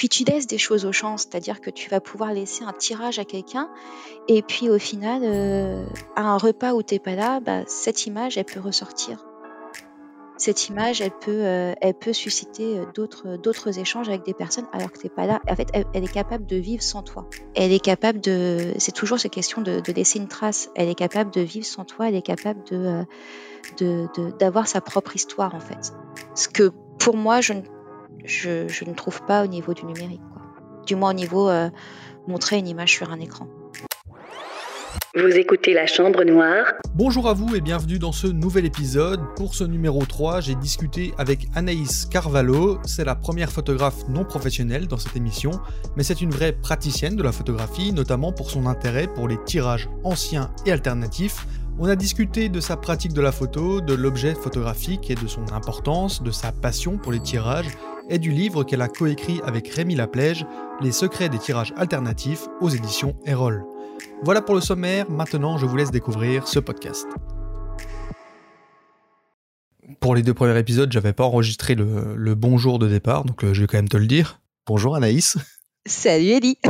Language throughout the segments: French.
Puis tu laisses des choses au champ, c'est-à-dire que tu vas pouvoir laisser un tirage à quelqu'un, et puis au final, euh, à un repas où t'es pas là, bah, cette image, elle peut ressortir cette image, elle peut, euh, elle peut susciter euh, d'autres, d'autres échanges avec des personnes alors que tu n'es pas là. En fait, elle, est capable de vivre sans toi. Elle est capable de. C'est toujours cette question de, laisser une trace. Elle est capable de vivre sans toi. Elle est capable de, de, d'avoir sa propre histoire en fait. Ce que pour moi, je ne, je, je ne trouve pas au niveau du numérique. Quoi. Du moins au niveau montrer une image sur un écran. Vous écoutez La Chambre Noire. Bonjour à vous et bienvenue dans ce nouvel épisode. Pour ce numéro 3, j'ai discuté avec Anaïs Carvalho. C'est la première photographe non professionnelle dans cette émission, mais c'est une vraie praticienne de la photographie, notamment pour son intérêt pour les tirages anciens et alternatifs. On a discuté de sa pratique de la photo, de l'objet photographique et de son importance, de sa passion pour les tirages et du livre qu'elle a coécrit avec Rémi Laplège, Les secrets des tirages alternatifs aux éditions Erol. Voilà pour le sommaire, maintenant je vous laisse découvrir ce podcast. Pour les deux premiers épisodes, j'avais pas enregistré le, bonjour de départ, donc euh, je vais quand même te le dire. Bonjour Anaïs. Salut Ellie.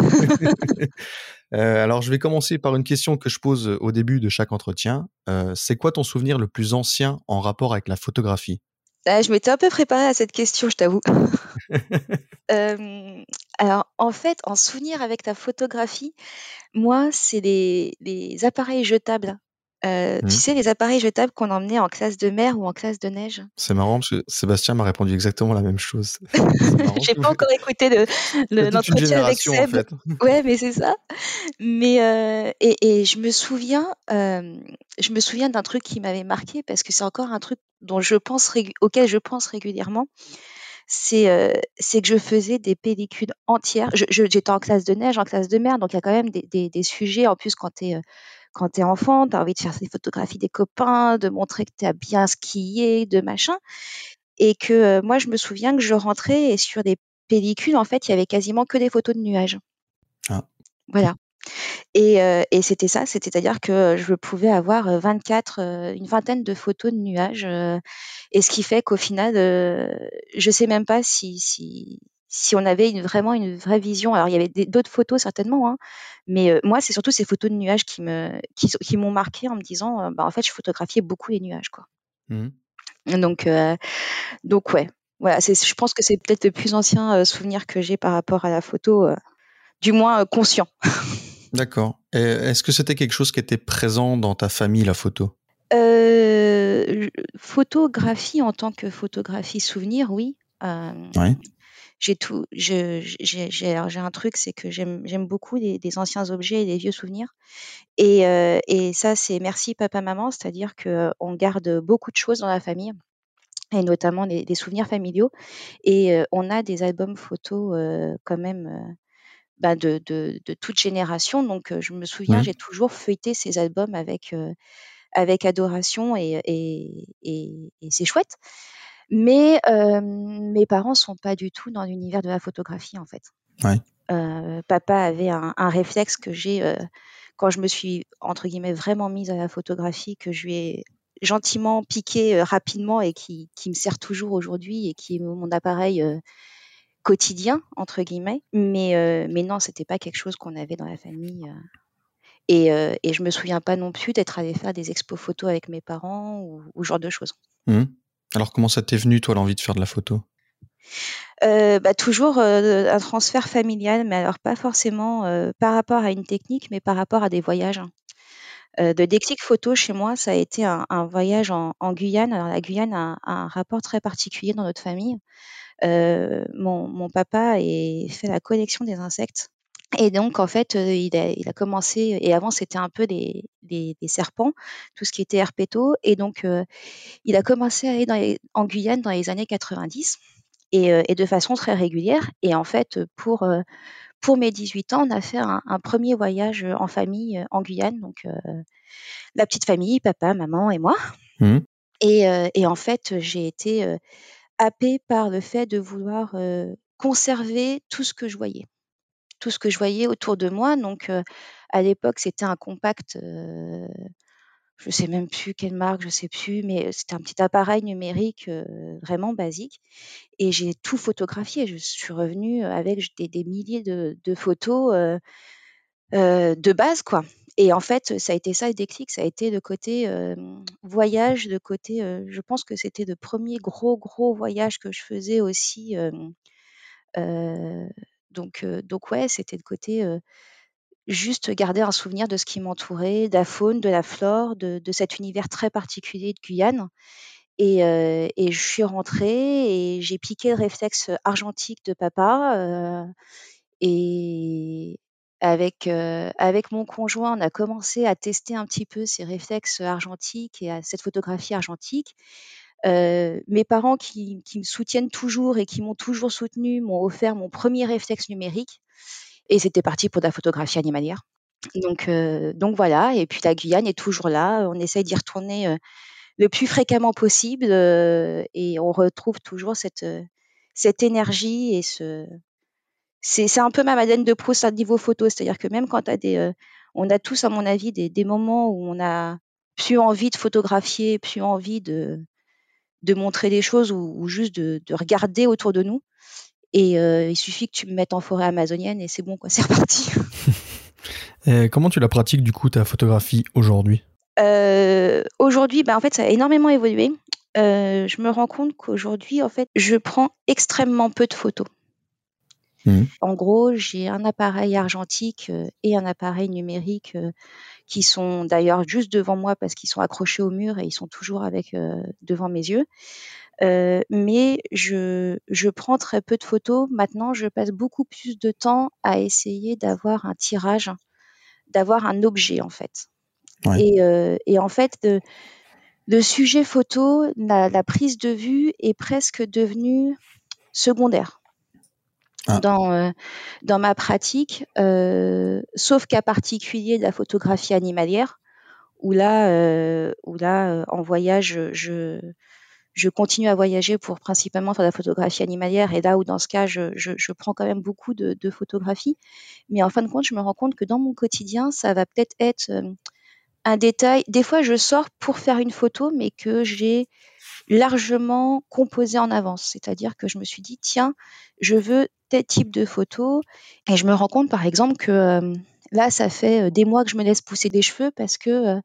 Euh, alors je vais commencer par une question que je pose au début de chaque entretien. Euh, c'est quoi ton souvenir le plus ancien en rapport avec la photographie? Ah, je m'étais un peu préparée à cette question, je t'avoue. Euh, alors, en fait, en souvenir avec ta photographie, moi, c'est les, appareils jetables. Euh, tu mmh. sais, les appareils jetables qu'on emmenait en classe de mer ou en classe de neige. C'est marrant parce que Sébastien m'a répondu exactement la même chose. J'ai pas encore écouté l'entretien avec Seb. En fait. Ouais, mais c'est ça. Mais euh, et, je me souviens, je me souviens d'un truc qui m'avait marqué parce que c'est encore un truc dont je pense auquel je pense régulièrement, c'est c'est que je faisais des pellicules entières. J'étais en classe de neige, en classe de mer, donc il y a quand même des, des, sujets. En plus, quand tu es, quand es enfant, tu as envie de faire des photographies des copains, de montrer que tu as bien skié, de machin. Et que moi, je me souviens que je rentrais et sur des pellicules, en fait, il y avait quasiment que des photos de nuages. Ah. Voilà. Et, et c'était ça, c'est-à-dire que je pouvais avoir 24, une vingtaine de photos de nuages. et ce qui fait qu'au final, je sais même pas si, si, si on avait une, vraiment une vraie vision. Alors il y avait d'autres photos certainement, hein, mais moi c'est surtout ces photos de nuages qui me qui, qui m'ont marqué en me disant, bah, en fait je photographiais beaucoup les nuages quoi. Mmh. Donc donc ouais, voilà, je pense que c'est peut-être le plus ancien souvenir que j'ai par rapport à la photo, du moins conscient. D'accord. Est-ce que c'était quelque chose qui était présent dans ta famille, la photo? Euh, Photographie en tant que photographie souvenir, oui. J'ai tout. J'ai un truc, c'est que j'aime beaucoup les, anciens objets et les vieux souvenirs. Et, et ça, c'est merci papa maman, c'est-à-dire que on garde beaucoup de choses dans la famille et notamment des souvenirs familiaux. Et on a des albums photos quand même bah, de, de, de, toute génération. Donc, je me souviens, j'ai toujours feuilleté ces albums avec, avec adoration et, et, et, c'est chouette. Mais mes parents sont pas du tout dans l'univers de la photographie, en fait. papa avait un, un réflexe que j'ai quand je me suis, entre guillemets, vraiment mise à la photographie, que je lui ai gentiment piqué rapidement et qui, qui me sert toujours aujourd'hui et qui est mon appareil quotidien entre guillemets, mais euh, mais non, c'était pas quelque chose qu'on avait dans la famille. Euh. Et, euh, et je me souviens pas non plus d'être allée faire des expos photos avec mes parents ou, ou genre de choses. Mmh. Alors comment ça t'est venu toi l'envie de faire de la photo? Bah, toujours un transfert familial, mais alors pas forcément par rapport à une technique, mais par rapport à des voyages. de déclic photo chez moi, ça a été un, voyage en, Guyane. Alors la Guyane a un rapport très particulier dans notre famille. Euh, mon, mon, papa a fait la collection des insectes. Et donc, en fait, euh, il, a, il, a, commencé, et avant, c'était un peu des, des, des, serpents, tout ce qui était herpéto. Et donc, euh, il a commencé à aller dans en Guyane dans les années 90, et, et, de façon très régulière. Et en fait, pour, pour mes 18 ans, on a fait un, un premier voyage en famille en Guyane. Donc, la petite famille, papa, maman et moi. Mmh. Et, et, en fait, j'ai été happée par le fait de vouloir conserver tout ce que je voyais, tout ce que je voyais autour de moi. Donc, à l'époque, c'était un compact. je sais même plus quelle marque, je sais plus, mais c'était un petit appareil numérique vraiment basique. Et j'ai tout photographié. Je suis revenue avec des, milliers de, photos de base, quoi. Et en fait, ça a été ça le déclic, ça a été de côté voyage, de côté, je pense que c'était le premier gros, gros voyage que je faisais aussi. Donc, donc ouais, c'était de côté juste garder un souvenir de ce qui m'entourait, de la faune, de la flore, de, cet univers très particulier de Guyane. Et, je suis rentrée et j'ai piqué le réflexe argentique de papa. et avec, avec mon conjoint, on a commencé à tester un petit peu ces réflexes argentiques et à cette photographie argentique. Mes parents qui, qui, me soutiennent toujours et qui m'ont toujours soutenu m'ont offert mon premier réflexe numérique. Et c'était parti pour de la photographie animalière. Donc, euh, donc voilà. Et puis la Guyane est toujours là. On essaye d'y retourner euh, le plus fréquemment possible euh, et on retrouve toujours cette, cette énergie et ce. C'est un peu ma Madeleine de Proust à niveau photo. C'est-à-dire que même quand des. on a tous, à mon avis, des, des, moments où on a plus envie de photographier, plus envie de, de montrer des choses ou, ou juste de, de, regarder autour de nous. Et il suffit que tu me mettes en forêt amazonienne et c'est bon, quoi, c'est reparti. comment tu la pratiques du coup ta photographie aujourd'hui? Aujourd'hui, bah, en fait, ça a énormément évolué. je me rends compte qu'aujourd'hui, en fait, je prends extrêmement peu de photos. Mmh. En gros, j'ai un appareil argentique et un appareil numérique qui sont d'ailleurs juste devant moi parce qu'ils sont accrochés au mur et ils sont toujours avec devant mes yeux. Euh, mais je, je prends très peu de photos. Maintenant, je passe beaucoup plus de temps à essayer d'avoir un tirage, d'avoir un objet en fait. Et, euh, et, en fait, de, le sujet photo, la, la, prise de vue est presque devenue secondaire. Ah. Dans, euh, dans ma pratique, euh, sauf cas particulier de la photographie animalière, où là, euh, où là en voyage, je, continue à voyager pour principalement faire de la photographie animalière et là où dans ce cas je, prends quand même beaucoup de, de, photographies mais en fin de compte je me rends compte que dans mon quotidien ça va peut-être être, euh, un détail des fois je sors pour faire une photo mais que j'ai largement composé en avance c'est-à-dire que je me suis dit tiens je veux tel type de photo et je me rends compte par exemple que euh, là ça fait euh, des mois que je me laisse pousser des cheveux parce que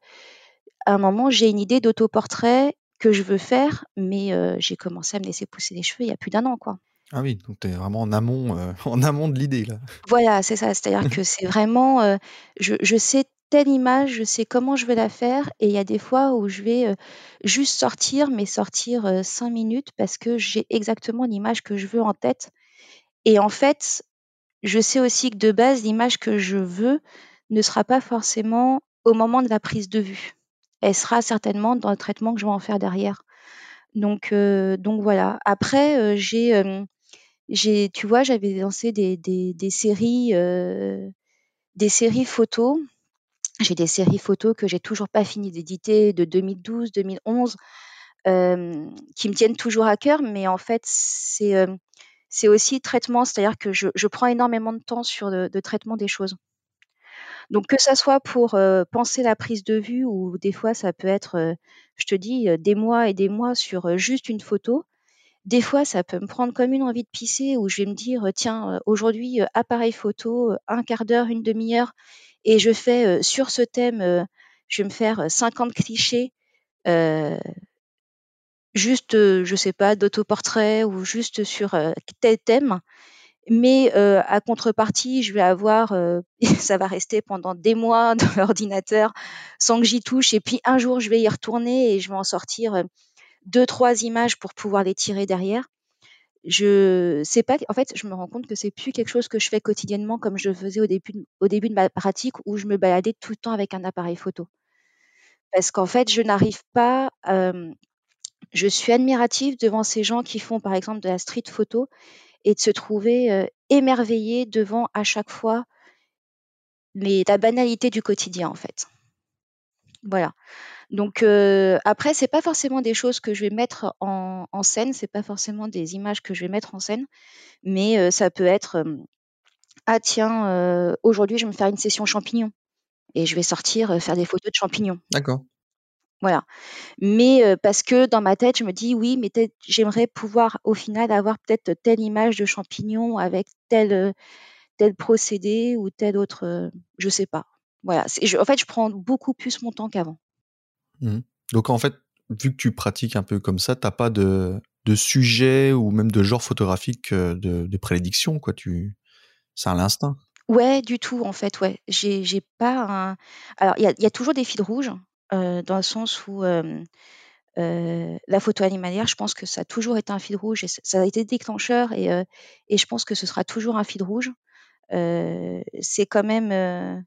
à un moment j'ai une idée d'autoportrait que je veux faire, mais j'ai commencé à me laisser pousser les cheveux il y a plus d'un an, quoi. Ah oui, donc tu es vraiment en amont, en amont de l'idée, là. Voilà, c'est ça. C'est-à-dire que c'est vraiment, je, je, sais telle image, je sais comment je vais la faire, et il y a des fois où je vais juste sortir, mais sortir cinq minutes parce que j'ai exactement l'image que je veux en tête. Et en fait, je sais aussi que de base, l'image que je veux ne sera pas forcément au moment de la prise de vue elle sera certainement dans le traitement que je vais en faire derrière. Donc, euh, voilà. Après, euh, j'ai, euh, j'ai, tu vois, j'avais lancé des séries, des séries photos. J'ai des séries photos que j'ai toujours pas fini d'éditer de 2012, 2011, qui me tiennent toujours à cœur, mais en fait, c'est aussi traitement, c'est-à-dire que je, je, prends énormément de temps sur le, le traitement des choses. Donc que ça soit pour penser la prise de vue ou des fois ça peut être, je te dis, des mois et des mois sur juste une photo. Des fois, ça peut me prendre comme une envie de pisser où je vais me dire, tiens, aujourd'hui, appareil photo, un quart d'heure, une demi-heure, et je fais sur ce thème, je vais me faire 50 clichés, juste, je sais pas, d'autoportrait ou juste sur tel thème. Mais à contrepartie, je vais avoir, ça va rester pendant des mois dans l'ordinateur sans que j'y touche. Et puis un jour, je vais y retourner et je vais en sortir deux, trois images pour pouvoir les tirer derrière. Je sais pas, en fait, je me rends compte que c'est plus quelque chose que je fais quotidiennement comme je faisais au début, au début de ma pratique où je me baladais tout le temps avec un appareil photo. Parce qu'en fait, je n'arrive pas, je suis admirative devant ces gens qui font par exemple de la street photo et de se trouver émerveillé devant à chaque fois les, la banalité du quotidien en fait. Voilà. Donc euh, après, c'est pas forcément des choses que je vais mettre en, en scène, c'est pas forcément des images que je vais mettre en scène, mais ça peut être ah tiens, aujourd'hui je vais me faire une session champignons et je vais sortir faire des photos de champignons. D'accord. Voilà. Mais parce que dans ma tête, je me dis oui, mais j'aimerais pouvoir au final avoir peut-être telle image de champignon avec tel, tel procédé ou tel autre, je sais pas. Voilà. en fait, je prends beaucoup plus mon temps qu'avant. Mmh. Donc en fait, vu que tu pratiques un peu comme ça, t'as pas de, de sujet ou même de genre photographique de, de prédilection, quoi. Tu, c'est à l'instinct. Ouais, du tout, en fait, ouais. J'ai, pas un. Alors, il y a, toujours des fils rouges, dans le sens où la photo animalière, je pense que ça a toujours été un fil rouge et ça a été déclencheur et, et je pense que ce sera toujours un fil rouge. c'est quand même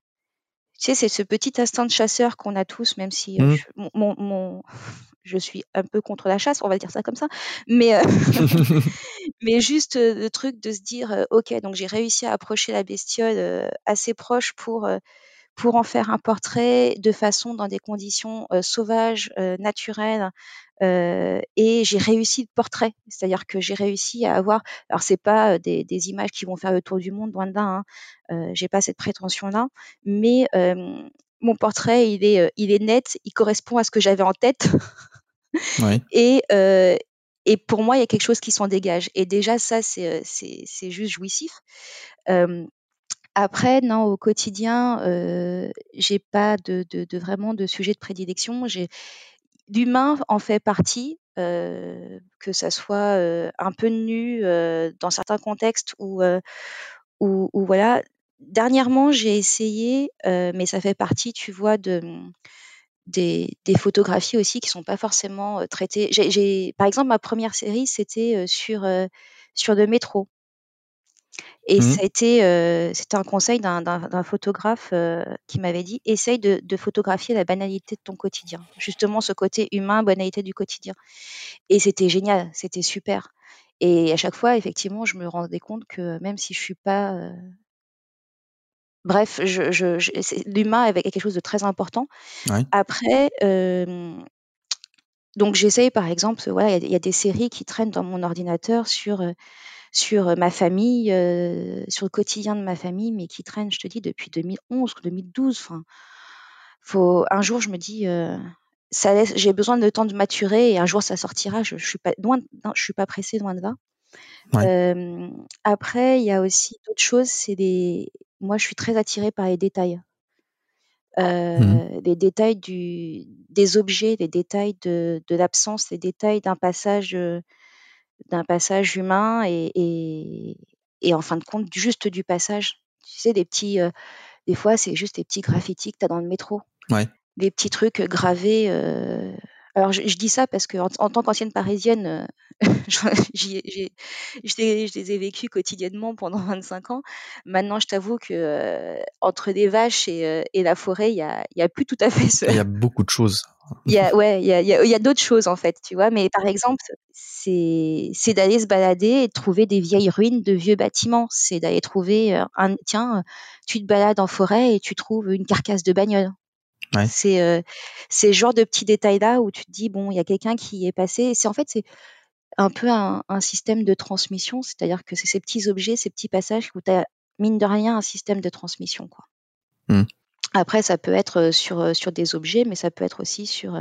sais, c'est ce petit instinct de chasseur qu'on a tous, même si euh, mmh. je, mon, mon, je suis un peu contre la chasse, on va dire ça comme ça. Mais, euh, mais juste euh, le truc de se dire, ok, donc j'ai réussi à approcher la bestiole assez proche pour pour en faire un portrait de façon dans des conditions sauvages, naturelles, et j'ai réussi le portrait. C'est-à-dire que j'ai réussi à avoir. Alors c'est pas des, des, images qui vont faire le tour du monde, loin de là. Hein. j'ai pas cette prétention-là, mais mon portrait, il est, il est net, il correspond à ce que j'avais en tête. Oui. Et et pour moi, il y a quelque chose qui s'en dégage. Et déjà, ça, c'est c'est juste jouissif. Après, non, au quotidien, euh, j'ai pas de, vraiment de sujet de prédilection. L'humain en fait partie, euh, que ça soit euh, un peu nu euh, dans certains contextes ou, voilà. Dernièrement, j'ai essayé, mais ça fait partie, tu vois, de des, photographies aussi qui sont pas forcément traitées. Par exemple, ma première série, c'était sur sur le métro. Et mmh ça a été, c'était un conseil d'un photographe qui m'avait dit essaye de, photographier la banalité de ton quotidien. Justement, ce côté humain, banalité du quotidien. Et c'était génial, c'était super. Et à chaque fois, effectivement, je me rendais compte que même si je suis pas. Bref, je, l'humain avait quelque chose de très important. Après, donc j'essaye, par exemple, voilà, il y, a des séries qui traînent dans mon ordinateur sur sur ma famille, sur le quotidien de ma famille, mais qui traîne, je te dis, depuis 2011, 2012. Enfin, faut, un jour, je me dis, ça laisse, j'ai besoin de temps de maturer et un jour ça sortira. Je, je suis pas loin, je suis pas pressée loin de là. après, il y a aussi d'autres choses. C'est des, moi, je suis très attirée par les détails. Mmh. les détails du, des objets, les détails de, de l'absence, les détails d'un passage d'un passage humain et, et, et, en fin de compte, juste du passage. Tu sais, des petits, euh, des fois, c'est juste des petits graffitis que tu as dans le métro. Ouais. Des petits trucs gravés. Euh, alors, je, dis ça parce qu'en en, tant qu'ancienne parisienne, euh, je les ai vécus quotidiennement pendant 25 ans. Maintenant, je t'avoue que entre des vaches et, et la forêt, il n'y a, y a plus tout à fait ce. Il y a beaucoup de choses. Il y a, ouais, il y a, y a d'autres choses en fait, tu vois. Mais par exemple, c'est, c'est d'aller se balader et de trouver des vieilles ruines de vieux bâtiments. C'est d'aller trouver un, tiens, tu te balades en forêt et tu trouves une carcasse de bagnole. Ouais. C'est, euh, genre de petits détails là où tu te dis bon, il y a quelqu'un qui est passé. C'est en fait c'est un peu un, un système de transmission, c'est-à-dire que c'est ces petits objets, ces petits passages où tu as mine de rien un système de transmission quoi. Mmh. Après, ça peut être sur, sur des objets, mais ça peut être aussi sur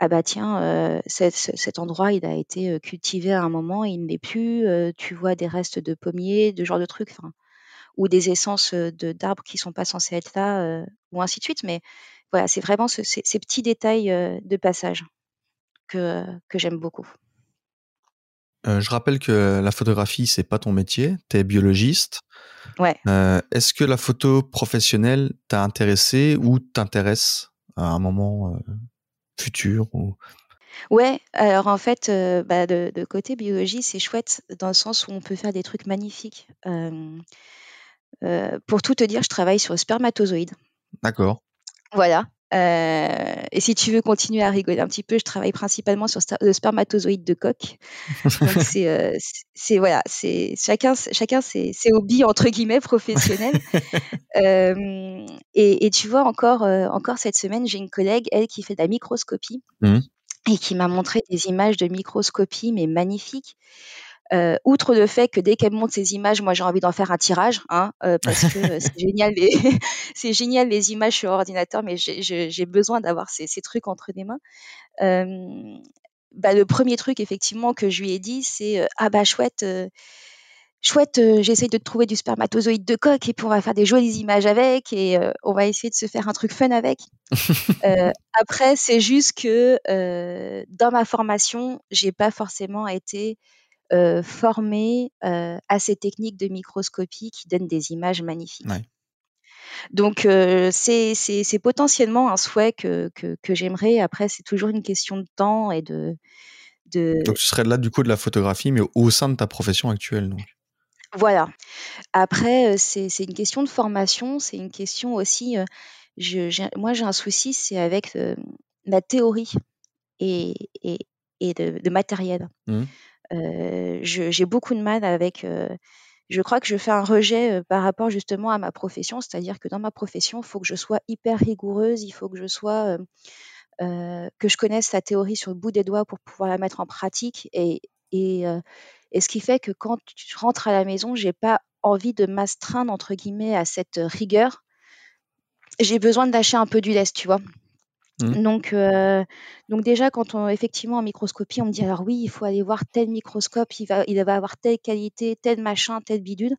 ah bah tiens, cet, endroit, il a été cultivé à un moment, il ne l'est plus. tu vois des restes de pommiers, de genre de trucs, ou des essences de d'arbres qui sont pas censés être là, ou ainsi de suite. Mais voilà, c'est vraiment ces, petits détails de passage que, que j'aime beaucoup. je rappelle que la photographie, c'est pas ton métier, tu es biologiste. Ouais. Est-ce que la photo professionnelle t'a intéressé ou t'intéresse à un moment futur ou... Ouais, alors en fait, bah, de, côté biologie, c'est chouette dans le sens où on peut faire des trucs magnifiques. Pour tout te dire, je travaille sur le spermatozoïde. D'accord. Voilà. et si tu veux continuer à rigoler un petit peu, je travaille principalement sur le spermatozoïde de coq. Donc c'est, c'est voilà, c'est chacun, chacun ses, ses, hobbies entre guillemets professionnels. et, et, tu vois encore, encore cette semaine, j'ai une collègue, elle, qui fait de la microscopie mmh. et qui m'a montré des images de microscopie mais magnifiques. Outre le fait que dès qu'elle monte ces images, moi j'ai envie d'en faire un tirage, hein, parce que c'est génial, les... c'est génial les images sur ordinateur, mais j'ai besoin d'avoir ces, ces, trucs entre les mains. Bah, le premier truc effectivement que je lui ai dit, c'est ah bah chouette chouette, j'essaye de trouver du spermatozoïde de coq et puis on va faire des jolies images avec et on va essayer de se faire un truc fun avec. après, c'est juste que dans ma formation, j'ai pas forcément été formée à ces techniques de microscopie qui donnent des images magnifiques. Donc c'est potentiellement un souhait que, que, j'aimerais. Après, c'est toujours une question de temps et de, de... Donc ce serait là du coup de la photographie, mais au sein de ta profession actuelle. Donc. Voilà. Après, c'est une question de formation, c'est une question aussi, je moi j'ai un souci, c'est avec, la théorie et et et de matériel. Mmh. J'ai beaucoup de mal avec, je crois que je fais un rejet, par rapport justement à ma profession. C'est-à-dire que dans ma profession, il faut que je sois hyper rigoureuse, il faut que je sois, que je connaisse la théorie sur le bout des doigts pour pouvoir la mettre en pratique et et et ce qui fait que quand tu rentres à la maison, j'ai pas envie de m'astreindre entre guillemets à cette rigueur. J'ai besoin de lâcher un peu du lest, tu vois? Mmh. Donc, donc déjà, quand on, effectivement en microscopie, on me dit alors oui, il faut aller voir tel microscope, il va, il va avoir telle qualité, tel machin, tel bidule.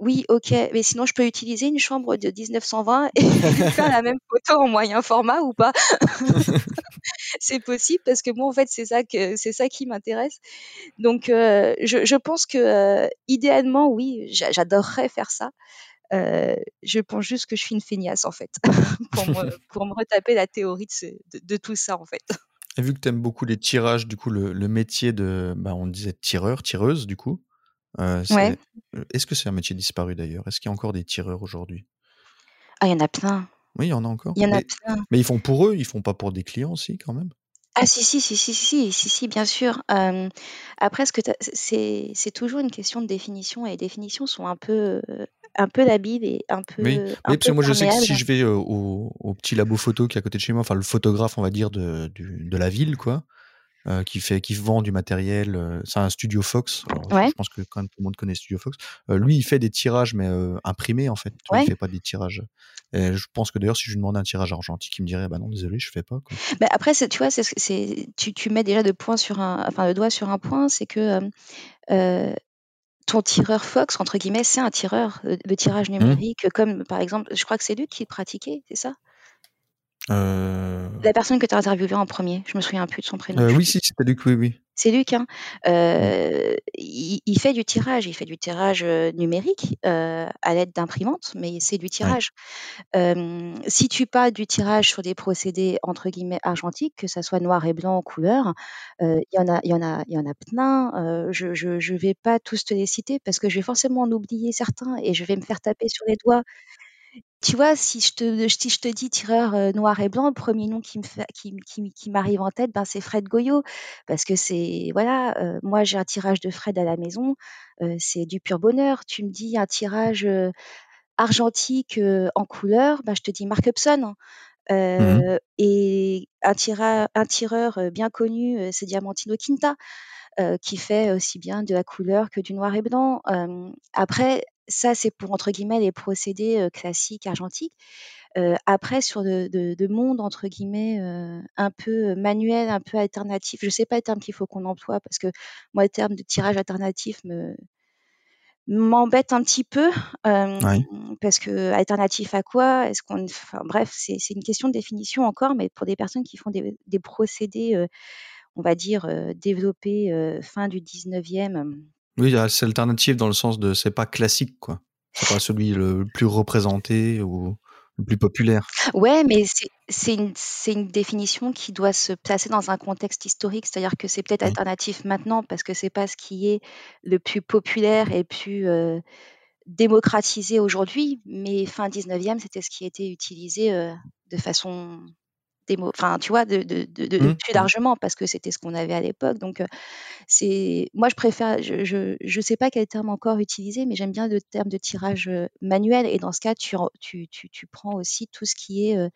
oui, ok, mais sinon je peux utiliser une chambre de 1920 et faire la même photo en moyen format ou pas? C'est possible parce que moi en fait c'est ça que c'est ça qui m'intéresse. Donc je, je, pense que idéalement oui, j'adorerais faire ça. Je pense juste que je suis une feignasse en fait pour, me, pour, me, retaper la théorie de, de, tout ça en fait. Et vu que tu aimes beaucoup les tirages, du coup le, le métier de, bah, on disait tireur, tireuse du coup, euh, est-ce que c'est un métier disparu d'ailleurs? Est-ce qu'il y a encore des tireurs aujourd'hui? Ah, il y en a plein. Oui, il y en a encore. Il y en a mais, plein. Mais ils font pour eux, ils font pas pour des clients aussi quand même? Ah si si si si si si si bien sûr. après ce que c'est c'est toujours une question de définition et les définitions sont un peu un peu labiles et un peu oui, oui parce que moi je sais que si je vais au, au, petit labo photo qui est à côté de chez moi, enfin le photographe on va dire de, de la ville quoi, euh, qui fait qui vend du matériel. Euh, c'est un Studio Fox. Je pense que quand même tout le monde connaît Studio Fox. Euh, lui, il fait des tirages, mais imprimés en fait. Il fait pas des tirages. Et je pense que d'ailleurs, si je lui demandais un tirage argentique, il me dirait bah non, désolé, je fais pas. Quoi. Bah après, tu vois, c'est, tu, tu mets déjà de point sur un, enfin le doigt sur un point, c'est que ton tireur Fox, entre guillemets, c'est un tireur de tirage mmh. numérique, comme par exemple, je crois que c'est lui qui le pratiquait, c'est ça? Euh... La personne que tu as interviewée en premier, je me souviens plus de son prénom. Euh, oui, si, c'était Luc, oui, oui. C'est Luc, hein. Euh, il, il, fait du tirage, il fait du tirage numérique à l'aide d'imprimantes, mais c'est du tirage. Ouais. si tu parles du tirage sur des procédés entre guillemets argentiques, que ça soit noir et blanc en couleur, il y en a, il y en a, il y en a plein. je, je, je vais pas tous te les citer parce que je vais forcément en oublier certains et je vais me faire taper sur les doigts tu vois, si je te, si je te dis tireur euh, noir et blanc, le premier nom qui me qui, qui, qui m'arrive en tête, ben, c'est Fred Goyot. Parce que c'est, voilà, euh, moi j'ai un tirage de Fred à la maison, euh, c'est du pur bonheur. Tu me dis un tirage argentique en couleur, ben, je te dis Mark Hudson. Mmh et un tireur bien connu, c'est Diamantino Quinta. qui fait aussi bien de la couleur que du noir et blanc. après, ça, c'est pour, entre guillemets, les procédés classiques argentiques. après, sur de, de, monde, entre guillemets, un peu manuel, un peu alternatif, je ne sais pas le terme qu'il faut qu'on emploie, parce que moi, le terme de tirage alternatif me m'embête un petit peu parce que alternatif à quoi? Est-ce qu'on enfin bref c'est une question de définition encore mais pour des personnes qui font des, des procédés on va dire développés fin du 19e oui, c'est alternatif dans le sens de c'est pas classique, quoi. C'est pas celui le plus représenté ou le plus populaire. Ouais, mais c'est une, une, définition qui doit se placer dans un contexte historique, c'est-à-dire que c'est peut-être alternatif maintenant parce que c'est pas ce qui est le plus populaire et plus euh, démocratisé aujourd'hui, mais fin 19e, c'était ce qui était utilisé euh, de façon enfin, tu vois, de, de, de, mmh. plus largement parce que c'était ce qu'on avait à l'époque. Donc, c'est, moi, je préfère, je, je, je, sais pas quel terme encore utiliser, mais j'aime bien le terme de tirage manuel. Et dans ce cas, tu, tu, tu, tu prends aussi tout ce qui est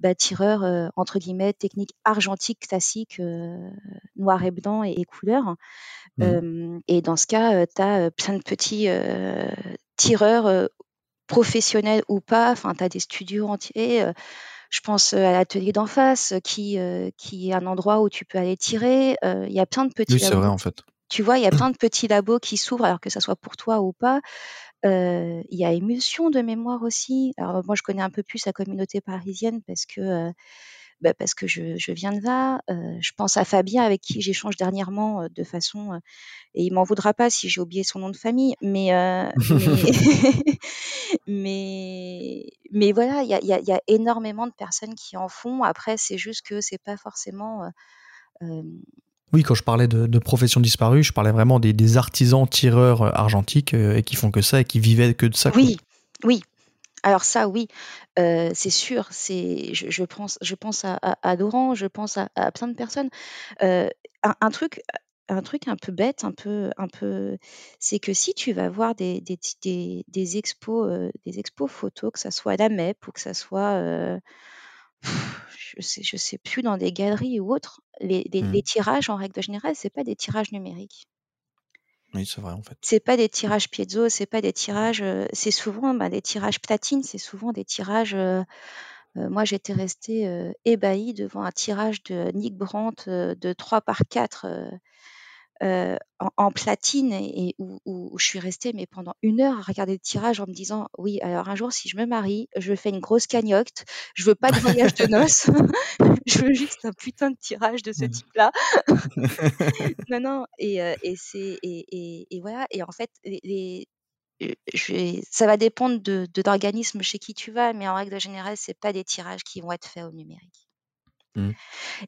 bah, tireur entre guillemets technique argentique classique, noir et blanc et, couleur. Mmh. et dans ce cas, tu as plein de petits tireurs professionnels ou pas. Enfin, tu as des studios entiers. Je pense à l'atelier d'en face, qui, qui est un endroit où tu peux aller tirer. Il y a plein de petits. Oui, c'est vrai en fait. Tu vois, il y a plein de petits labos qui s'ouvrent, alors que ça soit pour toi ou pas. il y a Émulsion de mémoire aussi. Alors moi, je connais un peu plus la communauté parisienne parce que bah, parce que je, viens de là. je pense à Fabien avec qui j'échange dernièrement de façon et il m'en voudra pas si j'ai oublié son nom de famille, mais mais, mais, voilà, il y a, y a, énormément de personnes qui en font. Après, c'est juste que c'est pas forcément oui, quand je parlais de, profession disparue, je parlais vraiment des, artisans tireurs argentiques et qui font que ça et qui vivaient que de ça. Oui, oui, alors ça, oui, c'est sûr. C'est, je, pense, je pense à, à, Laurent, je pense à, plein de personnes. un, truc, un truc un peu bête, un peu, un peu, c'est que si tu vas voir des, des, des, expos, des expos photos, que ça soit à la MEP ou que ça soit, je sais, je sais plus dans des galeries ou autres, les, les, mmh. tirages en règle générale, c'est pas des tirages numériques. Oui, c'est vrai en fait. C'est pas des tirages piezo, c'est pas des tirages, c'est souvent bah, des tirages platine, c'est souvent des tirages. moi, j'étais restée ébahie devant un tirage de Nick Brandt de 3 par 4 en, platine et, où, je suis restée mais pendant une heure à regarder le tirage en me disant oui alors un jour si je me marie je fais une grosse cagnotte je veux pas de voyage de noces je veux juste un putain de tirage de ce mmh. type là non non et, et c'est et, et, voilà et en fait les, je ça va dépendre de, l'organisme chez qui tu vas mais en règle générale c'est pas des tirages qui vont être faits au numérique Mmh.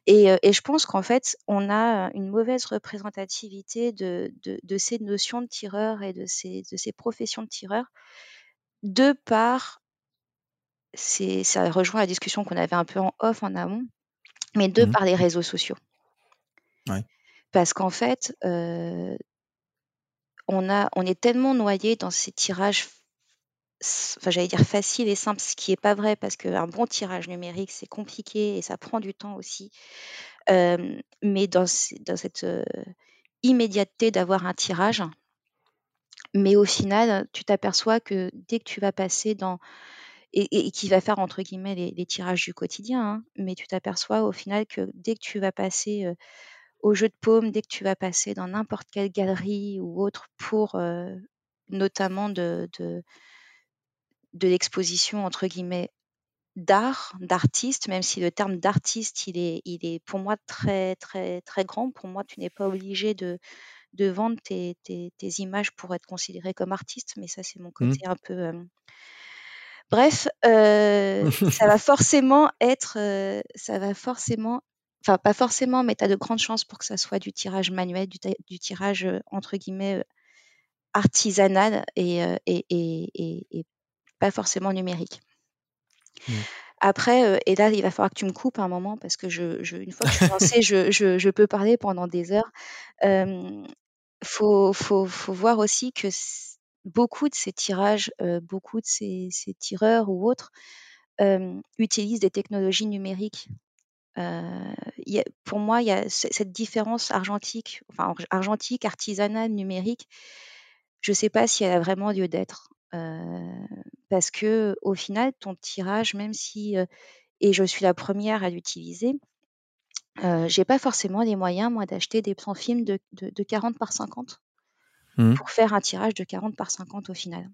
Et, je pense qu'en fait, on a une mauvaise représentativité de, de, ces notions de tireur et de ces, de ces professions de tireur de par, ça rejoint la discussion qu'on avait un peu en off en amont, mais de mmh. par les réseaux sociaux. Parce qu'en fait, on, a, on est tellement noyé dans ces tirages enfin j'allais dire facile et simple, ce qui n'est pas vrai parce qu'un bon tirage numérique, c'est compliqué et ça prend du temps aussi. mais dans, dans cette immédiateté d'avoir un tirage, mais au final, tu t'aperçois que dès que tu vas passer dans et, qui va faire entre guillemets les, tirages du quotidien, hein, mais tu t'aperçois au final que dès que tu vas passer au jeu de paume, dès que tu vas passer dans n'importe quelle galerie ou autre pour notamment de, de l'exposition entre guillemets d'art, d'artiste, même si le terme d'artiste, il est, il est pour moi très, très, très grand. Pour moi, tu n'es pas obligé de, de vendre tes, tes, images pour être considéré comme artiste, mais ça, c'est mon mmh. côté un peu. Bref, ça va forcément être. ça va forcément. Enfin, pas forcément, mais tu as de grandes chances pour que ça soit du tirage manuel, du, du tirage entre guillemets artisanal et, et, et, et pas forcément numérique. Mmh. Après, et là, il va falloir que tu me coupes un moment parce que je, une fois que je suis lancée, je, je, peux parler pendant des heures. Il faut, faut, faut, voir aussi que beaucoup de ces tirages, beaucoup de ces, ces, tireurs ou autres utilisent des technologies numériques. Y a, pour moi, il y a cette différence argentique, enfin argentique, artisanale, numérique. Je ne sais pas si elle a vraiment lieu d'être parce que au final, ton tirage, même si, et je suis la première à l'utiliser, euh, j'ai pas forcément les moyens, moi, d'acheter des plans films de, de, 40 par 50 mmh. pour faire un tirage de 40 par 50 au final.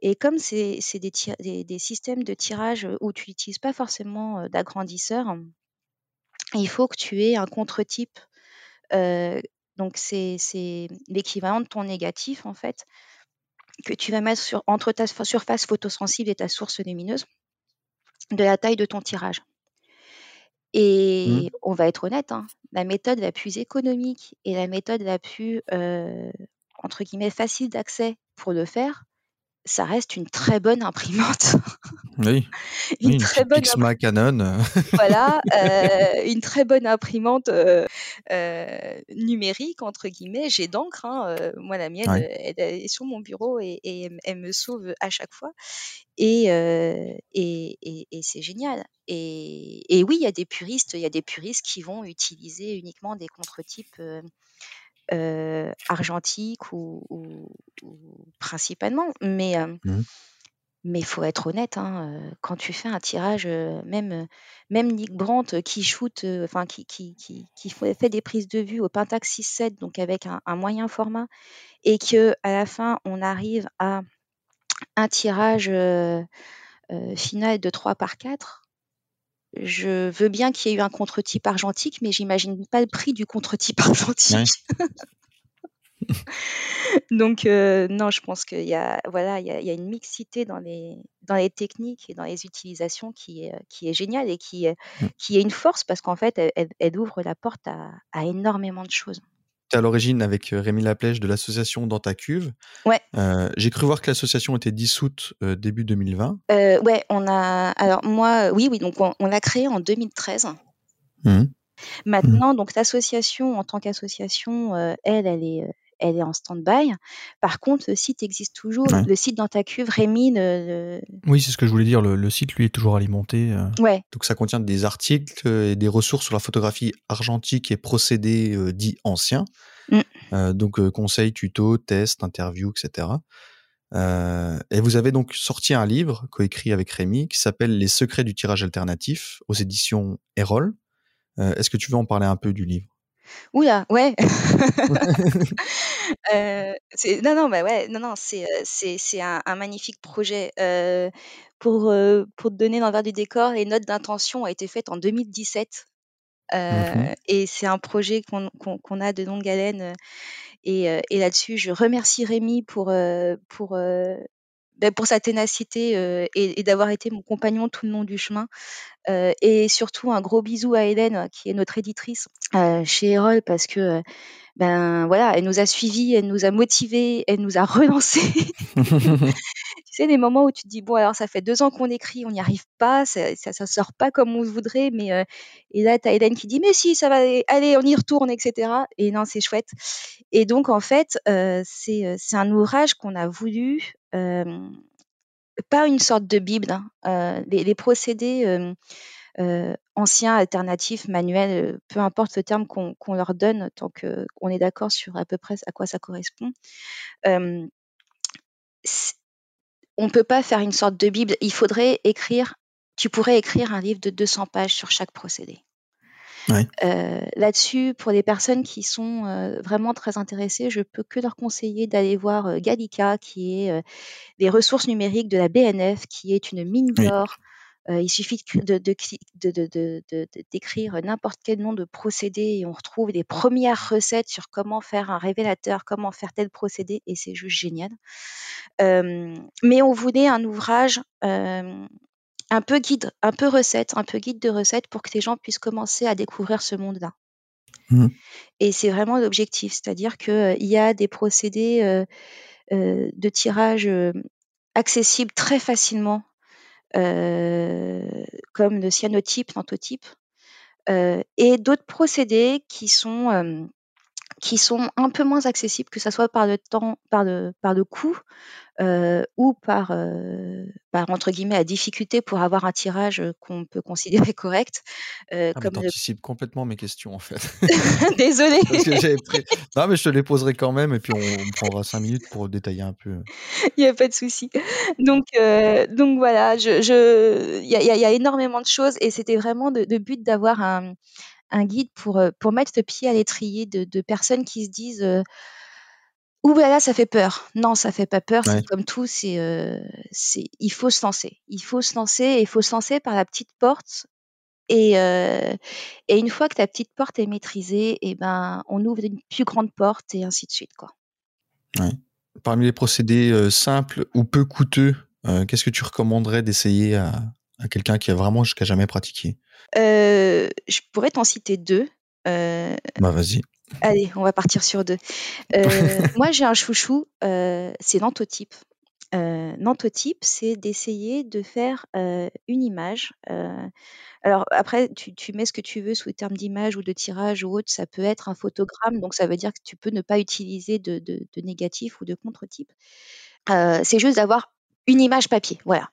Et comme c'est des, des, systèmes de tirage où tu n'utilises pas forcément d'agrandisseur, il faut que tu aies un contre-type. donc, c'est l'équivalent de ton négatif, en fait, que tu vas mettre sur, entre ta surface photosensible et ta source lumineuse de la taille de ton tirage. Et mmh. on va être honnête, hein, la méthode la plus économique et la méthode la plus, euh, entre guillemets, facile d'accès pour le faire, ça reste une très bonne imprimante. Oui. une, très bonne Pixma Canon. voilà, une très bonne imprimante numérique entre guillemets. J'ai d'encre, hein, moi la mienne, elle, est sur mon bureau et, elle me sauve à chaque fois. Et, et, et, c'est génial. Et, oui, il y a des puristes, il y a des puristes qui vont utiliser uniquement des contre-types argentiques ou, principalement. Mais mmh mais il faut être honnête, hein, quand tu fais un tirage, même, même Nick Brandt qui shoot, enfin qui, qui, qui, qui fait des prises de vue au Pentax 6.7, donc avec un, moyen format, et que à la fin on arrive à un tirage final de 3 par 4, je veux bien qu'il y ait eu un contre-type argentique, mais j'imagine pas le prix du contre-type argentique. Donc non, je pense qu'il y a voilà, il y a, une mixité dans les dans les techniques et dans les utilisations qui est qui est géniale et qui qui est une force parce qu'en fait, elle, ouvre la porte à, énormément de choses. Tu es à l'origine avec Rémi Laplèche de l'association Dans ta cuve. Ouais. J'ai cru voir que l'association était dissoute début 2020. ouais, on a. Alors moi, oui, oui, donc on, l'a créée en 2013. Mmh. Maintenant, donc l'association en tant qu'association, elle, elle est, elle est en stand-by. Par contre, le site existe toujours. Le site dans ta cuve, Rémi. Oui, c'est ce que je voulais dire. Le, site, lui, est toujours alimenté. Euh. Ouais. Donc, ça contient des articles et des ressources sur la photographie argentique et procédés euh, dits anciens. Euh, donc, conseils, tutos, tests, interviews, etc. et vous avez donc sorti un livre coécrit avec Rémi qui s'appelle Les secrets du tirage alternatif aux éditions Erol. Est-ce que tu veux en parler un peu du livre? Oula, ouais. c'est non, non, bah, ouais, non, non, c'est, c'est un magnifique projet. pour, pour te donner l'envers du décor, les notes d'intention ont été faites en 2017. Mmh et c'est un projet qu'on a de longue haleine, et et là-dessus, je remercie Rémi pour, pour, bah, pour sa ténacité, et d'avoir été mon compagnon tout le long du chemin. et surtout un gros bisou à Hélène, qui est notre éditrice, chez Erol parce que, ben, voilà, elle nous a suivis, elle nous a motivés, elle nous a relancés. Tu sais, des moments où tu te dis: «Bon alors ça fait deux ans qu'on écrit, on n'y arrive pas, ça ça sort pas comme on voudrait», mais et là tu as Hélène qui dit: «Mais si, ça va allez, on y retourne» etc. et non, c'est chouette et donc en fait, c'est, c'est un ouvrage qu'on a voulu, pas une sorte de bible, hein, les procédés, anciens, alternatifs, manuels, peu importe le terme qu'on leur donne tant qu'on est d'accord sur à peu près à quoi ça correspond, on peut pas faire une sorte de bible. Il faudrait écrire tu pourrais écrire un livre de 200 pages sur chaque procédé. Euh, là-dessus, pour les personnes qui sont euh, vraiment très intéressées, je peux que leur conseiller d'aller voir euh, Gallica, qui est les ressources numériques de la BNF, qui est une mine d'or. il suffit de, d'écrire n'importe quel nom de procédé et on retrouve les premières recettes sur comment faire un révélateur, comment faire tel procédé, et c'est juste génial. mais on voulait un ouvrage un peu guide, un peu recette, un peu guide de recettes pour que les gens puissent commencer à découvrir ce monde-là. Mmh. Et c'est vraiment l'objectif, c'est-à-dire qu'il y a des procédés de tirage accessibles très facilement, comme le cyanotype, l'antotype, et d'autres procédés qui sont qui sont un peu moins accessibles, que ce soit par le temps, par le, par le coût, euh, ou par, euh, par, entre guillemets, la difficulté pour avoir un tirage qu'on peut considérer correct. Euh, ah, comme complètement mes questions, en fait. Désolée. Non, mais je te les poserai quand même, et puis on, prendra cinq minutes pour détailler un peu. Il n'y a pas de souci. Donc, euh, donc voilà, il je, je, y, a, y, a, énormément de choses, et c'était vraiment de but d'avoir un un guide pour, pour mettre le pied à l'étrier de, de, personnes qui se disent Ouh là, ça fait peur. Non, ça fait pas peur. C'est comme tout. C'est, c'est, il faut se lancer. Il faut se lancer. Et il faut se lancer par la petite porte. Et, et une fois que ta petite porte est maîtrisée, et eh ben, on ouvre une plus grande porte et ainsi de suite, quoi. Parmi les procédés simples ou peu coûteux, qu'est-ce que tu recommanderais d'essayer à, à quelqu'un qui a vraiment jusqu'à jamais pratiqué Je pourrais t'en citer deux. bah vas-y. Allez, on va partir sur deux. Euh, moi, j'ai un chouchou, euh, c'est l'antotype. nantotype, c'est d'essayer de faire une image. alors après, tu, mets ce que tu veux sous le terme d'image ou de tirage ou autre. Ça peut être un photogramme, donc ça veut dire que tu peux ne pas utiliser de, négatif ou de contre-type. c'est juste d'avoir une image papier, voilà.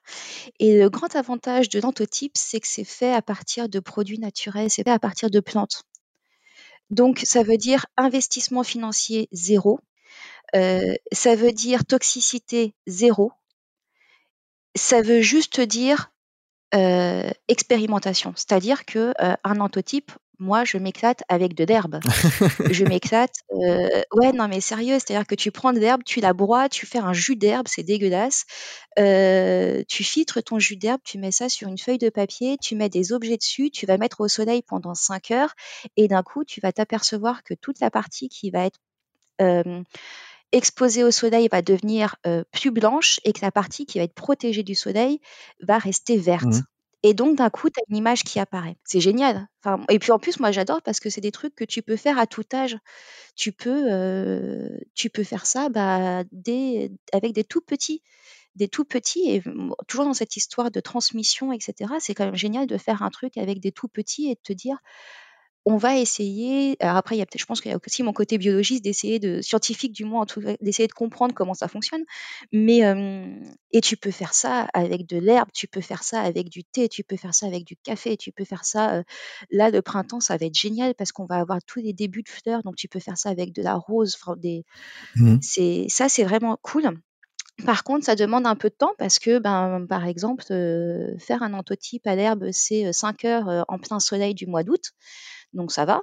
Et le grand avantage de nantotype, c'est que c'est fait à partir de produits naturels, c'est fait à partir de plantes. Donc, ça veut dire investissement financier zéro. Euh, ça veut dire toxicité zéro. Ça veut juste dire euh, expérimentation. C'est-à-dire que euh, un moi, je m'éclate avec de l'herbe. je m'éclate. ouais, non, mais sérieux, c'est-à-dire que tu prends de l'herbe, tu la broies, tu fais un jus d'herbe, c'est dégueulasse. tu filtres ton jus d'herbe, tu mets ça sur une feuille de papier, tu mets des objets dessus, tu vas mettre au soleil pendant 5 heures, et d'un coup, tu vas t'apercevoir que toute la partie qui va être exposée au soleil va devenir plus blanche et que la partie qui va être protégée du soleil va rester verte. Mmh. Et donc, d'un coup, tu as une image qui apparaît. C'est génial. Et puis en plus, moi, j'adore parce que c'est des trucs que tu peux faire à tout âge. Tu peux, tu peux faire ça bah, avec des tout petits. Des tout petits, et toujours dans cette histoire de transmission, etc., c'est quand même génial de faire un truc avec des tout petits et de te dire, on va essayer. Alors après, il y a je pense qu'il y a aussi mon côté biologiste d'essayer de scientifique du moins, en tout cas, d'essayer de comprendre comment ça fonctionne. Mais et tu peux faire ça avec de l'herbe, tu peux faire ça avec du thé, tu peux faire ça avec du café, tu peux faire ça. là, le printemps, ça va être génial parce qu'on va avoir tous les débuts de fleurs, donc tu peux faire ça avec de la rose. des, mmh. c'est ça, c'est vraiment cool. Par contre, ça demande un peu de temps parce que, ben, par exemple, faire un antotype à l'herbe, c'est 5 heures en plein soleil du mois d'août donc ça va.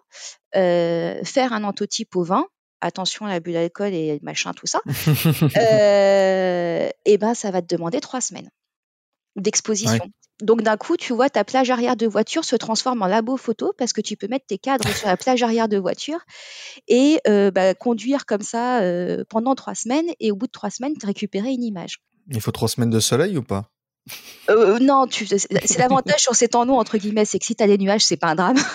faire un antotype au vin, attention à l'abus d'alcool et machin, tout ça, et ben ça va te demander trois semaines d'exposition. Donc d'un coup, tu vois, ta plage arrière de voiture se transforme en labo photo parce que tu peux mettre tes cadres sur la plage arrière de voiture et bah, conduire comme ça pendant trois semaines et au bout de trois semaines, tu récupérer une image. Il faut trois semaines de soleil ou pas? Non, c'est l'avantage sur ces temps longs, entre guillemets, c'est que si tu as des nuages, c'est pas un drame.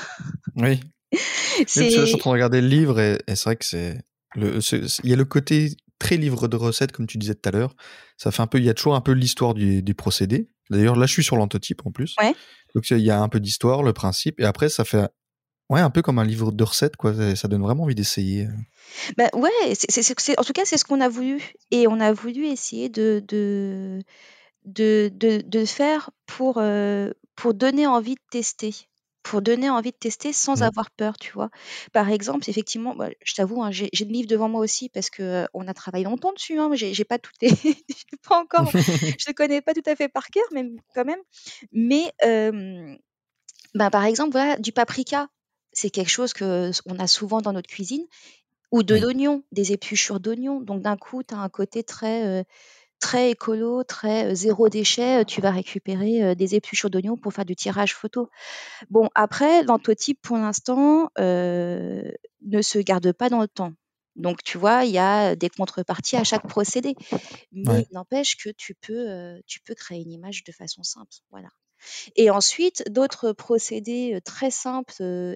Oui. C'est... Je suis en train de regarder le livre et, c'est vrai que c'est, il y a le côté très livre de recettes, comme tu disais tout à l'heure. Ça fait un peu, il y a toujours un peu l'histoire du, procédé. D'ailleurs, là, je suis sur l'antotype en plus. Ouais. Donc, il y a un peu d'histoire, le principe, et après, ça fait, ouais, un peu comme un livre de recettes, quoi. Ça donne vraiment envie d'essayer. Ben ouais, c'est, en tout cas, c'est ce qu'on a voulu. Et on a voulu essayer de, de, de, de, faire pour, pour donner envie de tester pour donner envie de tester sans mmh. avoir peur, tu vois. Par exemple, effectivement, bah, je t'avoue, hein, j'ai le livre devant moi aussi parce que on a travaillé longtemps dessus. Hein, j'ai pas tout, j'ai pas encore, je le connais pas tout à fait par cœur, même quand même. Mais bah, par exemple, voilà, du paprika, c'est quelque chose que on a souvent dans notre cuisine, ou de l'oignon, des épluchures d'oignons. Donc d'un coup, tu as un côté très très écolo, très zéro déchet, tu vas récupérer des épluchures d'oignons pour faire du tirage photo. Bon, après, l'antotype, pour l'instant, ne se garde pas dans le temps. Donc, tu vois, il y a des contreparties à chaque procédé. Mais n'empêche que tu peux, tu peux créer une image de façon simple. Voilà. Et ensuite, d'autres procédés très simples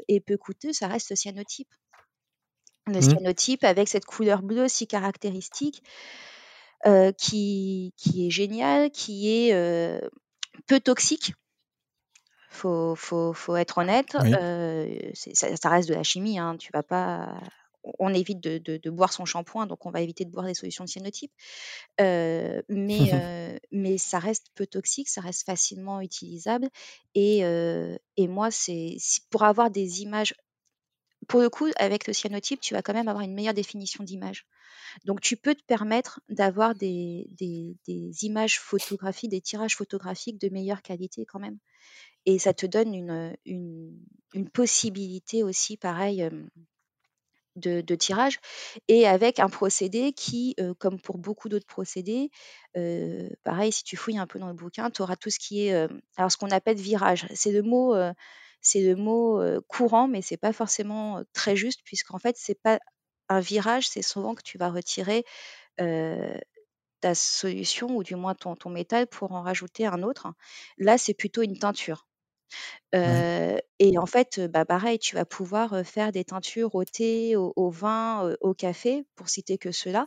et peu coûteux, ça reste le cyanotype. Le mmh. cyanotype avec cette couleur bleue si caractéristique qui, qui est génial, qui est peu toxique. Faut, faut, faut être honnête. ça, reste de la chimie. Hein, tu vas pas. On évite de, de, boire son shampoing, donc on va éviter de boire des solutions de cyanotype. mais, mais ça reste peu toxique, ça reste facilement utilisable. Et, et moi, c'est pour avoir des images. Pour le coup, avec le cyanotype, tu vas quand même avoir une meilleure définition d'image. Donc tu peux te permettre d'avoir des, images photographiques, des tirages photographiques de meilleure qualité quand même. Et ça te donne une, possibilité aussi, pareil, de, tirage. Et avec un procédé qui, comme pour beaucoup d'autres procédés, pareil, si tu fouilles un peu dans le bouquin, tu auras tout ce qui est, alors ce qu'on appelle virage. C'est le mot c'est le mot courant, mais c'est pas forcément très juste, puisqu'en fait, c'est pas un virage, c'est souvent que tu vas retirer ta solution ou du moins ton, ton métal pour en rajouter un autre. Là, c'est plutôt une teinture. et en fait, bah, pareil, tu vas pouvoir, faire des teintures au thé, au vin, au café, pour citer que cela,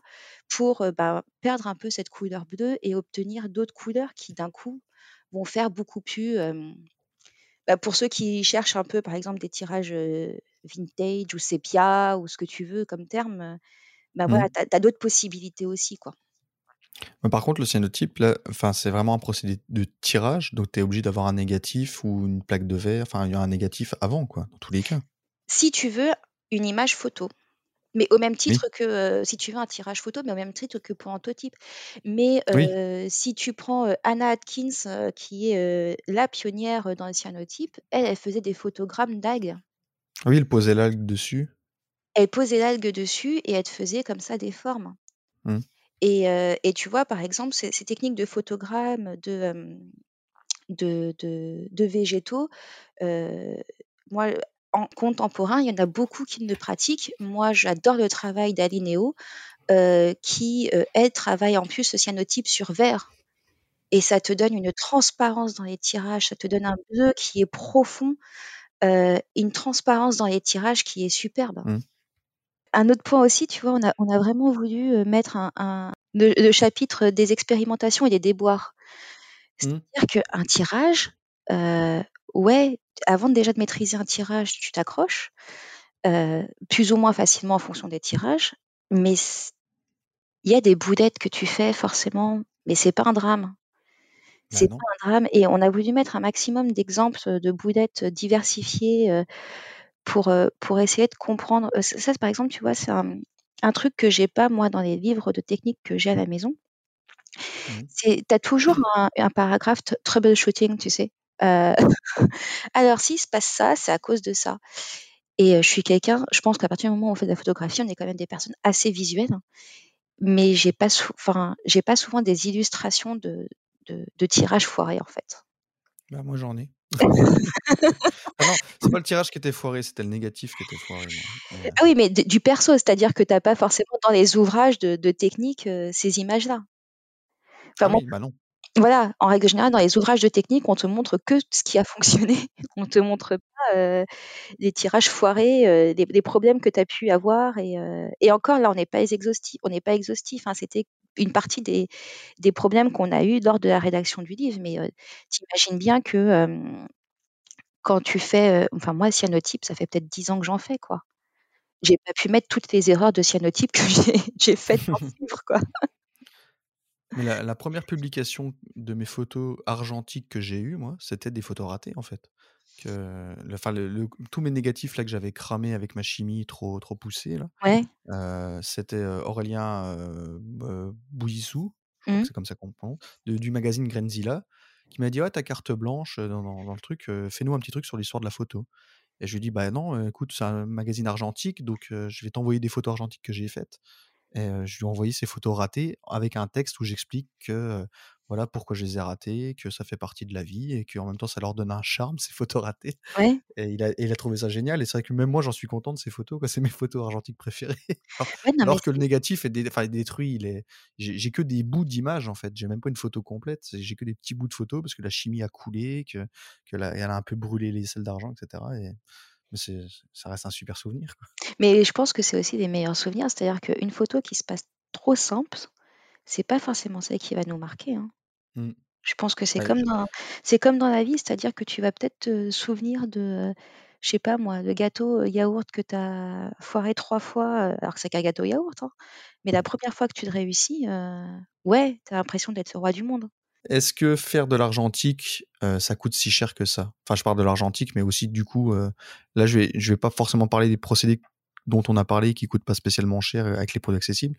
pour, bah, perdre un peu cette couleur bleue et obtenir d'autres couleurs qui, d'un coup, vont faire beaucoup plus, bah, pour ceux qui cherchent un peu, par exemple, des tirages, vintage ou sépia ou ce que tu veux comme terme, bah, voilà, Mmh. tu as d'autres possibilités aussi, quoi. par contre, le cyanotype, là, c'est vraiment un procédé de tirage, donc tu es obligé d'avoir un négatif ou une plaque de verre, enfin, il y a un négatif avant, quoi, dans tous les cas? Si tu veux une image photo, mais au même titre que, si tu veux un tirage photo, mais au même titre que pour Antotype. Mais, Oui. si tu prends, Anna Atkins, qui est, la pionnière, dans le cyanotype, elle, elle faisait des photogrammes d'algues. Oui, elle posait l'algue dessus. Elle posait l'algue dessus et elle te faisait comme ça des formes. Mmh. Et et tu vois, par exemple, ces ces techniques de photogrammes de, de de de végétaux, moi, en contemporain, il y en a beaucoup qui le pratiquent. Moi, j'adore le travail d'Alineo, qui, elle, travaille en plus le cyanotype sur verre et ça te donne une transparence dans les tirages, ça te donne un bleu qui est profond, une transparence dans les tirages qui est superbe. Mmh. Un autre point aussi, tu vois, on a on a vraiment voulu, mettre un le chapitre des expérimentations et des déboires. Mmh. C'est-à-dire qu'un tirage, ouais, avant déjà de maîtriser un tirage, tu t'accroches, plus ou moins facilement en fonction des tirages, mais il y a des boulettes que tu fais forcément, mais c'est pas un drame. Bah C'est pas un drame et on a voulu mettre un maximum d'exemples, de boulettes diversifiées, pour, pour essayer de comprendre, ça, par exemple, tu vois, c'est un un truc que j'ai pas moi dans les livres de technique que j'ai à la maison. Mmh. Tu as toujours un un paragraphe troubleshooting, tu sais? alors s'il se passe ça, c'est à cause de ça et je suis quelqu'un je pense qu'à partir du moment où on fait de la photographie, on est quand même des personnes assez visuelles, mais j'ai pas enfin, j'ai pas souvent des illustrations de de de tirages foirés, en fait. Bah, moi, j'en ai. ah non, c'est pas le tirage qui était foiré, c'était le négatif qui était foiré. Ah oui, mais du perso, c'est-à-dire que tu as pas forcément dans les ouvrages de de technique, ces images-là. Ah Enfin moi oui, bah non. Voilà, en règle générale, dans les ouvrages de technique, on te montre que ce qui a fonctionné. On te montre pas, les tirages foirés, les les problèmes que tu as pu avoir et et encore là, on n'est pas exhaustif on n'est pas exhaustif, hein. C'était une partie des des problèmes qu'on a eu lors de la rédaction du livre, mais tu imagines bien que, quand tu fais, enfin moi, cyanotype, ça fait peut-être 10 ans que j'en fais, quoi. J'ai pas pu mettre toutes les erreurs de cyanotype que j'ai j'ai faites dans ce livre, quoi. Mais la la 1re publication de mes photos argentiques que j'ai eues, moi, c'était des photos ratées, en fait. Que le enfin, le le tous mes négatifs là que j'avais cramés avec ma chimie trop trop poussée là, Ouais. heu, c'était, Aurélien, heu, b Bouissou, Mmh. c'est comme ça qu'on le prononce, de du magazine Grainzilla, qui m'a dit: «Ouais, tu as carte blanche, dans dans dans le truc, fais-nous un petit truc sur l'histoire de la photo» et je lui ai dit: «Bah non, écoute, c'est un magazine argentique, donc je vais t'envoyer des photos argentiques que j'ai faites» et je lui ai envoyé ces photos ratées avec un texte où j'explique que, voilà, pourquoi je les ai ratées, que ça fait partie de la vie et qu'en même temps ça leur donne un charme ces photos ratées Ouais. et il a il a trouvé ça génial et c'est vrai que même moi j'en suis content de ces photos, quoi. C'est mes photos argentiques préférées. Alors Ouais, non, mais alors que le négatif est dé enfin, est détruit, il est j'ai j'ai que des bouts d'images, en fait, j'ai même pas une photo complète, j'ai que des petits bouts de photos parce que la chimie a coulé, que que la elle a un peu brûlé les sels d'argent et cetera et mais ça reste un super souvenir, quoi. Mais je pense que c'est aussi des meilleurs souvenirs, c'est-à-dire qu'une photo qui se passe trop simple, c'est pas forcément celle qui va nous marquer, hein. Mmh. Je pense que c'est Ouais, comme je dans c'est comme dans la vie, c'est-à-dire que tu vas peut-être te souvenir de, je sais pas moi, le gâteau yaourt que tu as foiré 3 fois, alors que c'est qu'un gâteau yaourt, hein, mais la 1re fois que tu le réussis, ouais, tu as l'impression d'être le roi du monde. Est-ce que faire de l'argentique, heu, ça coûte si cher que ça? Enfin, je parle de l'argentique, mais aussi du coup, là je vais je vais pas forcément parler des procédés dont on a parlé qui coûtent pas spécialement cher avec les produits accessibles,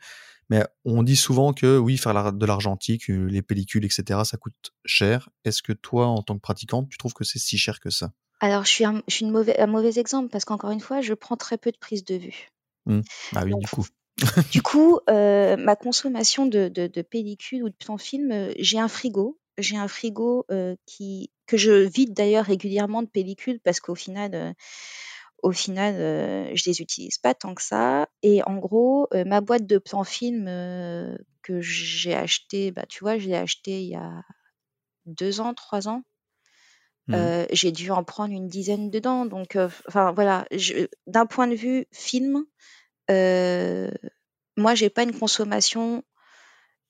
mais on dit souvent que oui, faire de l'argentique, les pellicules et cetera, ça coûte cher. Est-ce que toi, en tant que pratiquante, tu trouves que c'est si cher que ça? Alors je suis un je suis une mauvais un mauvais exemple parce qu'encore une fois, je prends très peu de prise de vue. Mmh. Bah oui, Donc du coup. du coup, heu, ma consommation de de de pellicules ou de plan film, j'ai un frigo. J'ai un frigo, heu, qui que je vide d'ailleurs régulièrement de pellicules parce qu'au final, au final, je les utilise pas tant que ça et en gros, ma boîte de plan film, que j'ai acheté, bah, tu vois, je l'ai acheté il y a 2 ans, 3 ans Mmh. j'ai dû en prendre une dizaine dedans donc enfin voilà, d'un point de vue film, moi j'ai pas une consommation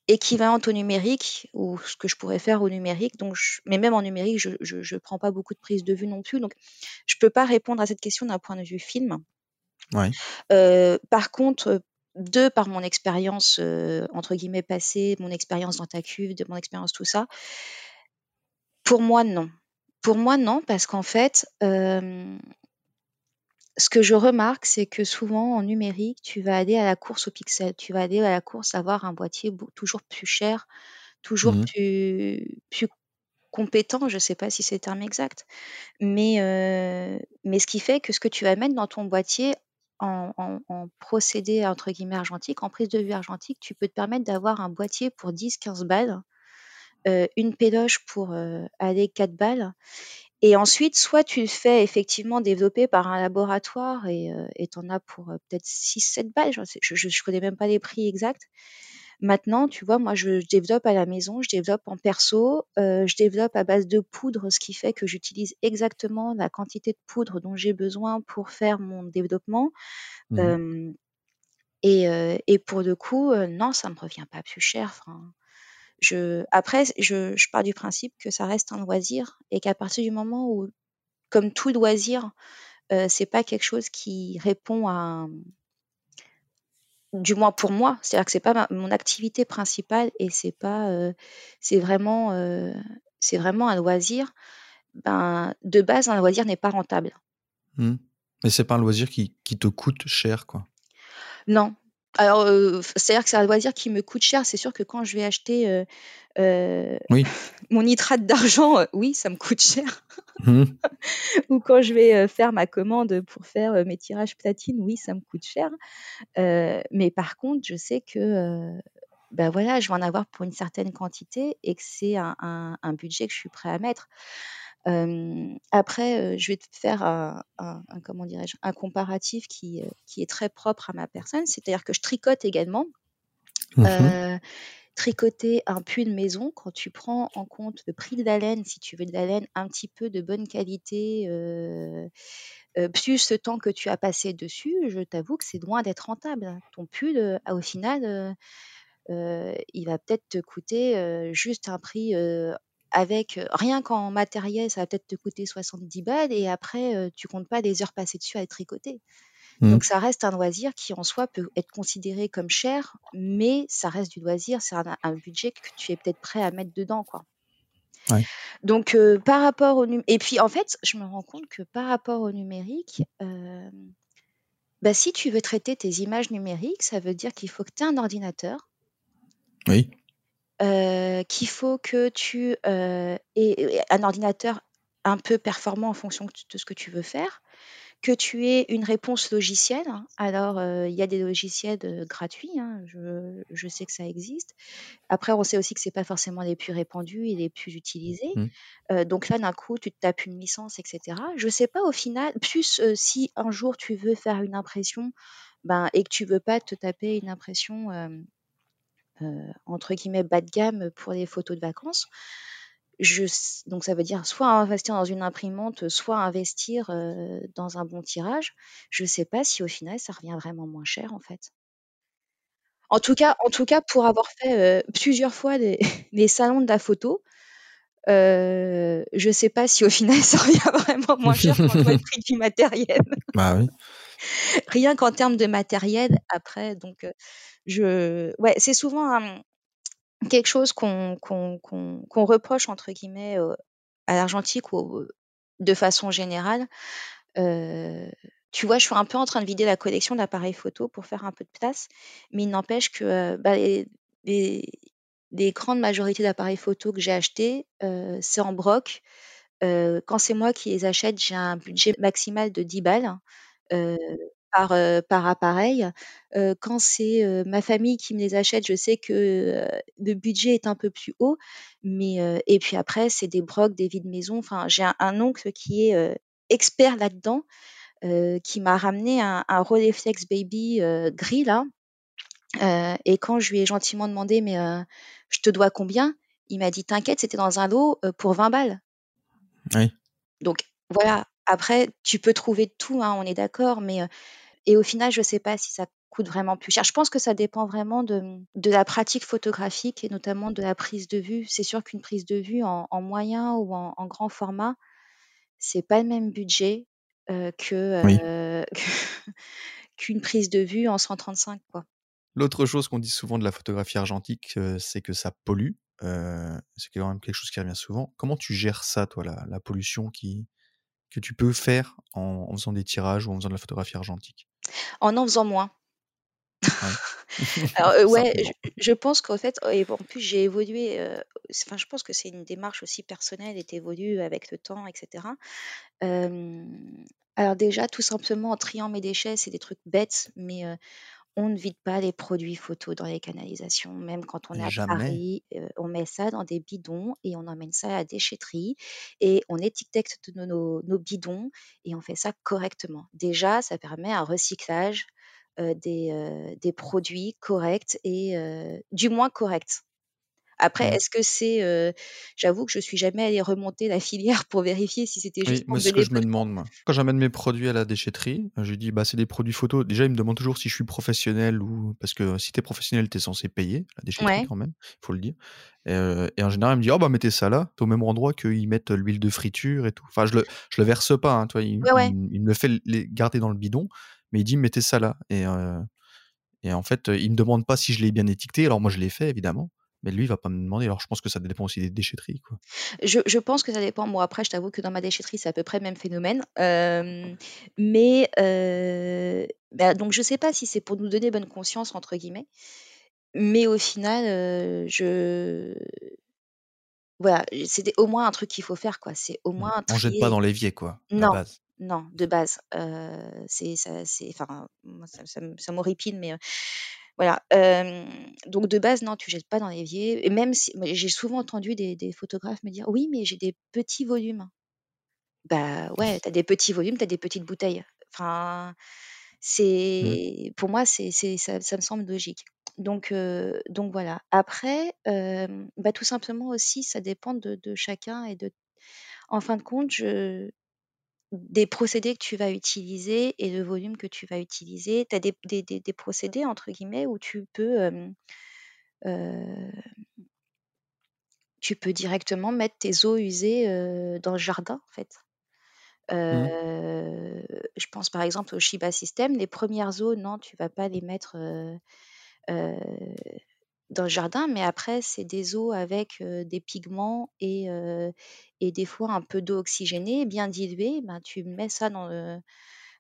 équivalente au numérique ou ce que je pourrais faire au numérique donc mais même en numérique je je prends pas beaucoup de prise de vue non plus donc je peux pas répondre à cette question d'un point de vue film. Ouais. par contre, de par mon expérience, entre guillemets «passée», mon expérience dans ta cuve, de mon expérience tout ça pour moi non. Pour moi non, parce qu'en fait, ce que je remarque, c'est que souvent en numérique, tu vas aller à la course au pixel. Tu vas aller à la course à avoir un boîtier toujours plus cher, toujours Mmh plus plus compétent, je sais pas si c'est le terme exact. Mais mais ce qui fait que ce que tu vas mettre dans ton boîtier en en procédé entre guillemets «argentique», en prise de vue argentique, tu peux te permettre d'avoir un boîtier pour 10-15 balles, une pédoche pour, aller 4 balles et ensuite soit tu le fais effectivement développer par un laboratoire et heu tu en as pour, peut-être 6-7 balles, je je connais même pas les prix exacts. Maintenant, tu vois, moi je développe à la maison, je développe en perso, je développe à base de poudre, ce qui fait que j'utilise exactement la quantité de poudre dont j'ai besoin pour faire mon développement. Mmh et et pour le coup, non, ça me revient pas plus cher, enfin, je après je je pars du principe que ça reste un loisir et qu'à partir du moment où comme tout loisir, c'est pas quelque chose qui répond à du moins pour moi, c'est-à-dire que c'est pas mon activité principale et c'est pas, c'est vraiment, c'est vraiment un loisir, ben, de base, un loisir n'est pas rentable. Mmh. Mais c'est pas un loisir qui qui te coûte cher, quoi? Non. Alors, c'est-à-dire que c'est un loisir qui me coûte cher. C'est sûr que quand je vais acheter, Oui. mon nitrate d'argent, oui, ça me coûte cher. Mmh Ou quand je vais, faire ma commande pour faire, mes tirages platine, oui, ça me coûte cher. mais par contre, je sais que, voilà, je vais en avoir pour une certaine quantité et que c'est un un budget que je suis prêt à mettre après, je vais te faire un comment dirais-je? Un comparatif qui, qui est très propre à ma personne. C'est-à-dire que je tricote également. Mmh tricoter un pull maison, quand tu prends en compte le prix de la laine, si tu veux de la laine un petit peu de bonne qualité, plus ce temps que tu as passé dessus, je t'avoue que c'est loin d'être rentable. Ton pull, au final, il va peut-être te coûter, juste un prix, avec rien qu'en matériel, ça va peut-être te coûter 70 balles et après, tu comptes pas les heures passées dessus à tricoter. Mmh. Donc ça reste un loisir qui en soi peut être considéré comme cher, mais ça reste du loisir, c'est un budget que tu es peut-être prêt à mettre dedans, quoi. Ouais. Donc par rapport au et puis en fait, je me rends compte que par rapport au numérique, bah, si tu veux traiter tes images numériques, ça veut dire qu'il faut que tu aies un ordinateur. Oui qu'il faut que tu, aies un ordinateur un peu performant en fonction de ce que tu veux faire, que tu aies une réponse logicielle. Alors, il y a des logiciels, gratuits, hein, je sais que ça existe. Après, on sait aussi que c'est pas forcément les plus répandus et les plus utilisés. Mmh. donc là, d'un coup, tu te tapes une licence et cetera. Je sais pas au final plus, si un jour tu veux faire une impression, ben et que tu veux pas te taper une impression, entre guillemets «bas de gamme» pour les photos de vacances. Je donc ça veut dire soit investir dans une imprimante, soit investir, dans un bon tirage. Je sais pas si au final ça revient vraiment moins cher en fait. En tout cas en tout cas pour avoir fait, plusieurs fois les les salons de la photo, je sais pas si au final ça revient vraiment moins cher quand le prix du matériel. Bah oui. Rien qu'en termes de matériel après donc je ouais, c'est souvent, quelque chose qu'on qu'on qu'on reproche entre guillemets, à l'argentique ou de façon générale. tu vois, je suis un peu en train de vider la collection d'appareils photo pour faire un peu de place, mais il n'empêche que, bah, les grandes majorités d'appareils photo que j'ai achetés, c'est en broc. quand c'est moi qui les achète, j'ai un budget maximal de 10 balles, par, par appareil. quand c'est, ma famille qui me les achète, je sais que, le budget est un peu plus haut, mais et puis après c'est des brocs, des vides maison. Enfin, j'ai un oncle qui est, expert là-dedans, qui m'a ramené un un Rolleiflex Baby, gris là, et quand je lui ai gentiment demandé: «Mais, je te dois combien?» il m'a dit: «T'inquiète, c'était dans un lot, pour 20 balles». Oui. Donc voilà, après tu peux trouver tout, hein, on est d'accord, mais et au final, je ne sais pas si ça coûte vraiment plus cher. Je pense que ça dépend vraiment de, de la pratique photographique et notamment de la prise de vue. C'est sûr qu'une prise de vue en, moyen ou en, grand format, c'est pas le même budget que qu'une prise de vue en 135 quoi. L'autre chose qu'on dit souvent de la photographie argentique, c'est que ça pollue. c'est quand même quelque chose qui revient souvent. Comment tu gères ça, toi, la, pollution qui, que tu peux faire en, faisant des tirages ou en faisant de la photographie argentique? En en faisant moins. Alors, ouais, je, pense qu'en fait, et en plus, j'ai évolué. enfin, je pense que c'est une démarche aussi personnelle et évolue avec le temps, etc. alors déjà, tout simplement en triant mes déchets, c'est des trucs bêtes, mais on ne vide pas les produits photos dans les canalisations. Même quand on est à Paris, on met ça dans des bidons et on emmène ça à la déchetterie et on étiquette nos, nos bidons et on fait ça correctement. Déjà, ça permet un recyclage des, des produits corrects et du moins corrects. Après, mmh. est-ce que c'est, j'avoue que je suis jamais allée remonter la filière pour vérifier si c'était juste Oui, c'est ce que je me demande, moi. Quand j'amène mes produits à la déchetterie, je dis: «Bah, c'est des produits photos». Déjà, ils me demandent toujours si je suis professionnel ou parce que si tu es professionnel, tu es censé payer la déchetterie quand même, il faut le dire et en général, ils me disent: «Oh bah, mettez ça là, tu au même endroit qu'ils mettent, l'huile de friture et tout». Enfin, je le je le verse pas, hein, tu Il me fait les garder dans le bidon, mais il dit: «Mettez ça là» et et en fait, il me demande pas si je l'ai bien étiqueté. Alors moi, je l'ai fait évidemment mais lui, il va pas me demander. Alors, je pense que ça dépend aussi des déchetteries. Quoi. Je, pense que ça dépend. Moi, après, je t'avoue que dans ma déchetterie, c'est à peu près le même phénomène. mais bah, donc, je sais pas si c'est pour nous donner bonne conscience, entre guillemets. Mais au final, je. Voilà, c'est au moins un truc qu'il faut faire, quoi. C'est au mmh. moins. On jette pas dans l'évier, quoi. Non, non, de base. c'est, ça, enfin, ça, ça, ça m'horripile, mais voilà, donc de base, non, tu jettes pas dans l'évier et même si j'ai souvent entendu des photographes me dire: «Oui, mais j'ai des petits volumes». Bah, ouais, tu as des petits volumes, tu as des petites bouteilles. Enfin, mmh. c'est pour moi, c'est ça ça me semble logique. Donc donc voilà. Après, bah, tout simplement aussi, ça dépend de de chacun et de en fin de compte, je des procédés que tu vas utiliser et le volume que tu vas utiliser. Tu as des des des procédés entre guillemets où tu peux, tu peux directement mettre tes eaux usées, dans le jardin, en fait. Mmh. je pense par exemple au Shiba System, les premières eaux, non, tu vas pas les mettre, dans le jardin, mais après, c'est des eaux avec des pigments et, et des fois un peu d'eau oxygénée, bien diluée. Ben, tu mets ça dans le,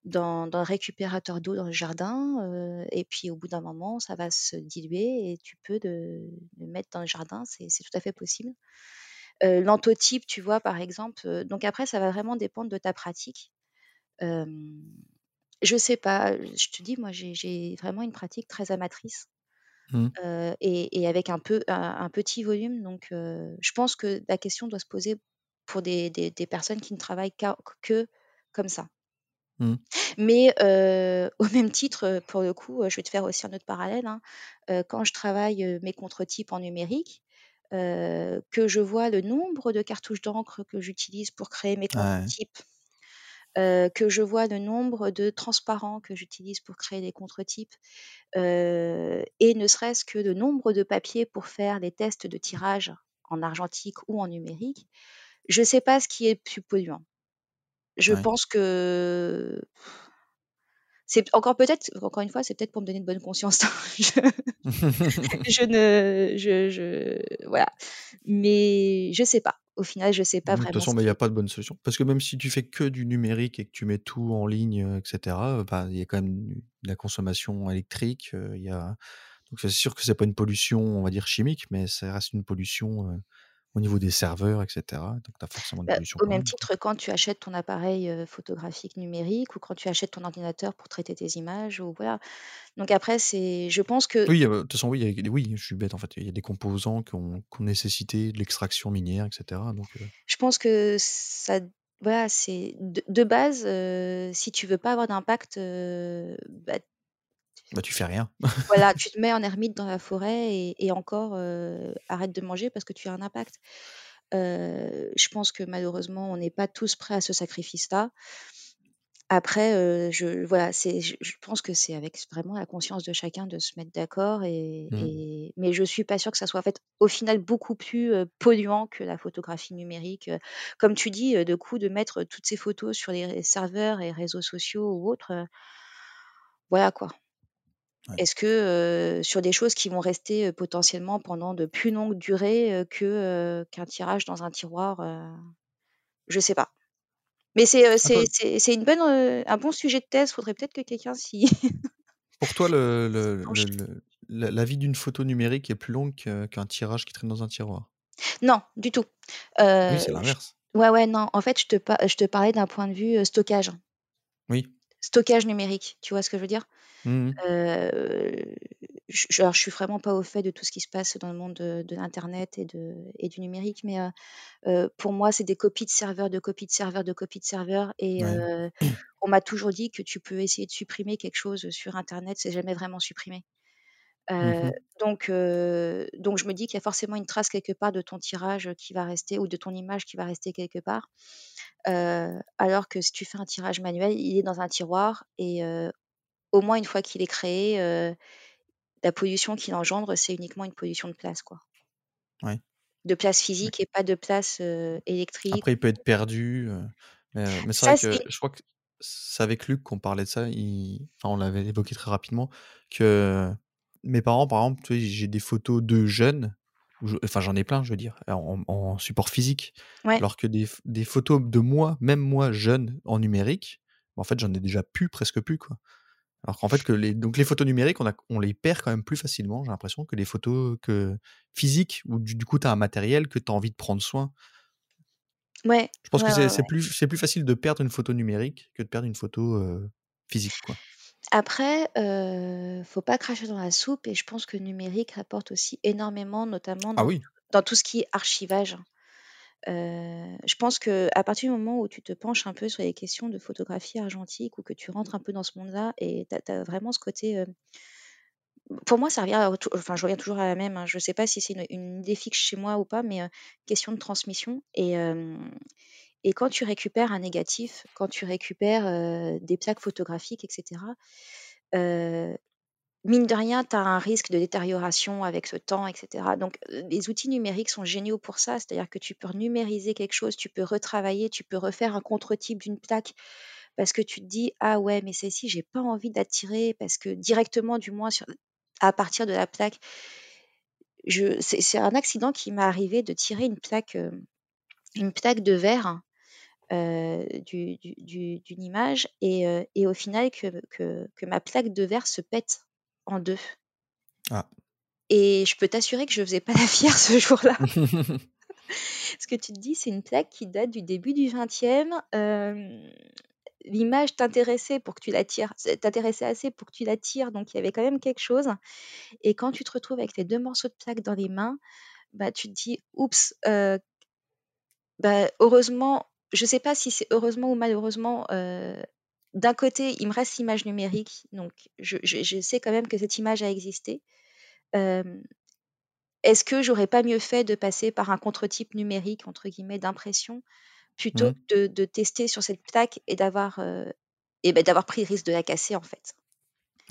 dans, dans récupérateur d'eau dans le jardin, et puis au bout d'un moment, ça va se diluer et tu peux le, mettre dans le jardin, c'est tout à fait possible. L'antotype, tu vois, par exemple. donc après, ça va vraiment dépendre de ta pratique. je sais pas, je te dis, moi, j'ai vraiment une pratique très amatrice. Mmh. et, avec un, peu, un, petit volume. Donc, je pense que la question doit se poser pour des, des, personnes qui ne travaillent que comme ça. Mmh. Mais au même titre, pour le coup, je vais te faire aussi un autre parallèle. Hein, quand je travaille mes contre-types en numérique, que je vois le nombre de cartouches d'encre que j'utilise pour créer mes contre-types, que je vois le nombre de transparents que j'utilise pour créer des contre-types, et ne serait-ce que le nombre de papiers pour faire les tests de tirage en argentique ou en numérique, je ne sais pas ce qui est plus polluant. Je pense que c'est encore peut-être, encore une fois, c'est peut-être pour me donner de bonne conscience. je, ne, je, je, voilà. Mais je sais pas. Au final, je sais pas vraiment. De toute façon, il n'y a pas de bonne solution. Parce que même si tu fais que du numérique et que tu mets tout en ligne, etc., bah, il y a quand même de la consommation électrique. Il y a... Donc c'est sûr que c'est pas une pollution, on va dire chimique, mais ça reste une pollution au niveau des serveurs, etc. Donc, tu as forcément une bah, pollution. au même titre, quand tu achètes ton appareil photographique numérique ou quand tu achètes ton ordinateur pour traiter tes images, ou voilà. Donc après, c'est, je pense que. Oui, de toute façon, oui, oui, je suis bête en fait. Il y a des composants qui ont, nécessité de l'extraction minière, etc. Donc, Je pense que ça, voilà, c'est de, base, si tu veux pas avoir d'impact, bah, bah, tu fais rien. Voilà, tu te mets en ermite dans la forêt et, encore, arrête de manger parce que tu as un impact. je pense que malheureusement, on n'est pas tous prêts à ce sacrifice-là. Après, je voilà, c'est je pense que c'est avec vraiment la conscience de chacun de se mettre d'accord mmh. et mais je suis pas sûre que ça soit, en fait, au final beaucoup plus, polluant que la photographie numérique, comme tu dis, de coup, de mettre toutes ces photos sur les serveurs et réseaux sociaux ou autres, voilà quoi. Est-ce que, sur des choses qui vont rester, potentiellement pendant de plus longues durées, que, qu'un tirage dans un tiroir, je sais pas. Mais c'est, c'est une bonne, un bon sujet de thèse, faudrait peut-être que quelqu'un s'y Pour toi, le le la vie d'une photo numérique est plus longue qu'un tirage qui traîne dans un tiroir? Non, du tout. Oui, c'est l'inverse. ouais, ouais, non, en fait, je te je te parlais d'un point de vue, stockage. Oui. Stockage numérique, tu vois ce que je veux dire? Mmh je, alors, je suis vraiment pas au fait de tout ce qui se passe dans le monde de, l'internet et, de, et du numérique, mais pour moi, c'est des copies de serveurs, de copies de serveurs, de copies de serveurs. Et on m'a toujours dit que tu peux essayer de supprimer quelque chose sur internet, c'est jamais vraiment supprimé. Mmh donc, donc, je me dis qu'il y a forcément une trace quelque part de ton tirage qui va rester ou de ton image qui va rester quelque part. alors que si tu fais un tirage manuel, il est dans un tiroir et au moins une fois qu'il est créé, la pollution qu'il engendre, c'est uniquement une pollution de place, quoi. Ouais. De place physique et pas de place électrique. Après, il peut être perdu. mais, c'est vrai que je crois que c'est avec Luc qu'on parlait de ça. on l'avait évoqué très rapidement. Que mes parents, par exemple, j'ai des photos de jeunes. Enfin, j'en ai plein, je veux dire, en, support physique. Alors que des, des, photos de moi, même moi, jeune, en numérique, bah, en fait, j'en ai déjà plus, presque plus, quoi. Alors qu'en fait, que les, donc les photos numériques, on, a, on les perd quand même plus facilement, j'ai l'impression, que les photos que physiques, où du, coup, tu as un matériel que tu as envie de prendre soin. Ouais. Je pense que c'est plus, plus facile de perdre une photo numérique que de perdre une photo physique. Quoi. Après, euh, faut pas cracher dans la soupe et je pense que le numérique apporte aussi énormément, notamment ah dans, oui. dans tout ce qui est archivage. Je pense que à partir du moment où tu te penches un peu sur les questions de photographie argentique ou que tu rentres un peu dans ce monde-là et tu as, vraiment ce côté. Pour moi, ça revient, enfin, je reviens toujours à la même. Hein, je ne sais pas si c'est une, idée fixe chez moi ou pas, mais question de transmission. Et, et quand tu récupères un négatif, quand tu récupères des plaques photographiques, etc., mine de rien, tu as un risque de détérioration avec ce temps, etc. Donc, les outils numériques sont géniaux pour ça. C'est-à-dire que tu peux numériser quelque chose, tu peux retravailler, tu peux refaire un contre-type d'une plaque parce que tu te dis ah ouais, mais celle-ci, j'ai pas envie d'attirer parce que directement, du moins, à partir de la plaque, c'est un accident qui m'est arrivé de tirer une plaque, une plaque de verre. D'une image et, au final que, que ma plaque de verre se pète en deux. Ah. Et je peux t'assurer que je faisais pas la fière ce jour-là. Ce que tu te dis, c'est une plaque qui date du début du 20e. L'image t'intéressait pour que tu la tires, t'intéressait assez pour que tu la tires, donc il y avait quand même quelque chose. Et quand tu te retrouves avec les deux morceaux de plaque dans les mains, bah tu te dis, oups, bah, heureusement, je sais pas si c'est heureusement ou malheureusement, d'un côté, il me reste l'image numérique, donc je, sais quand même que cette image a existé. Est-ce que j'aurais pas mieux fait de passer par un contre-type numérique, entre guillemets, d'impression, plutôt mmh. que de, tester sur cette plaque et d'avoir et ben, d'avoir pris le risque de la casser, en fait.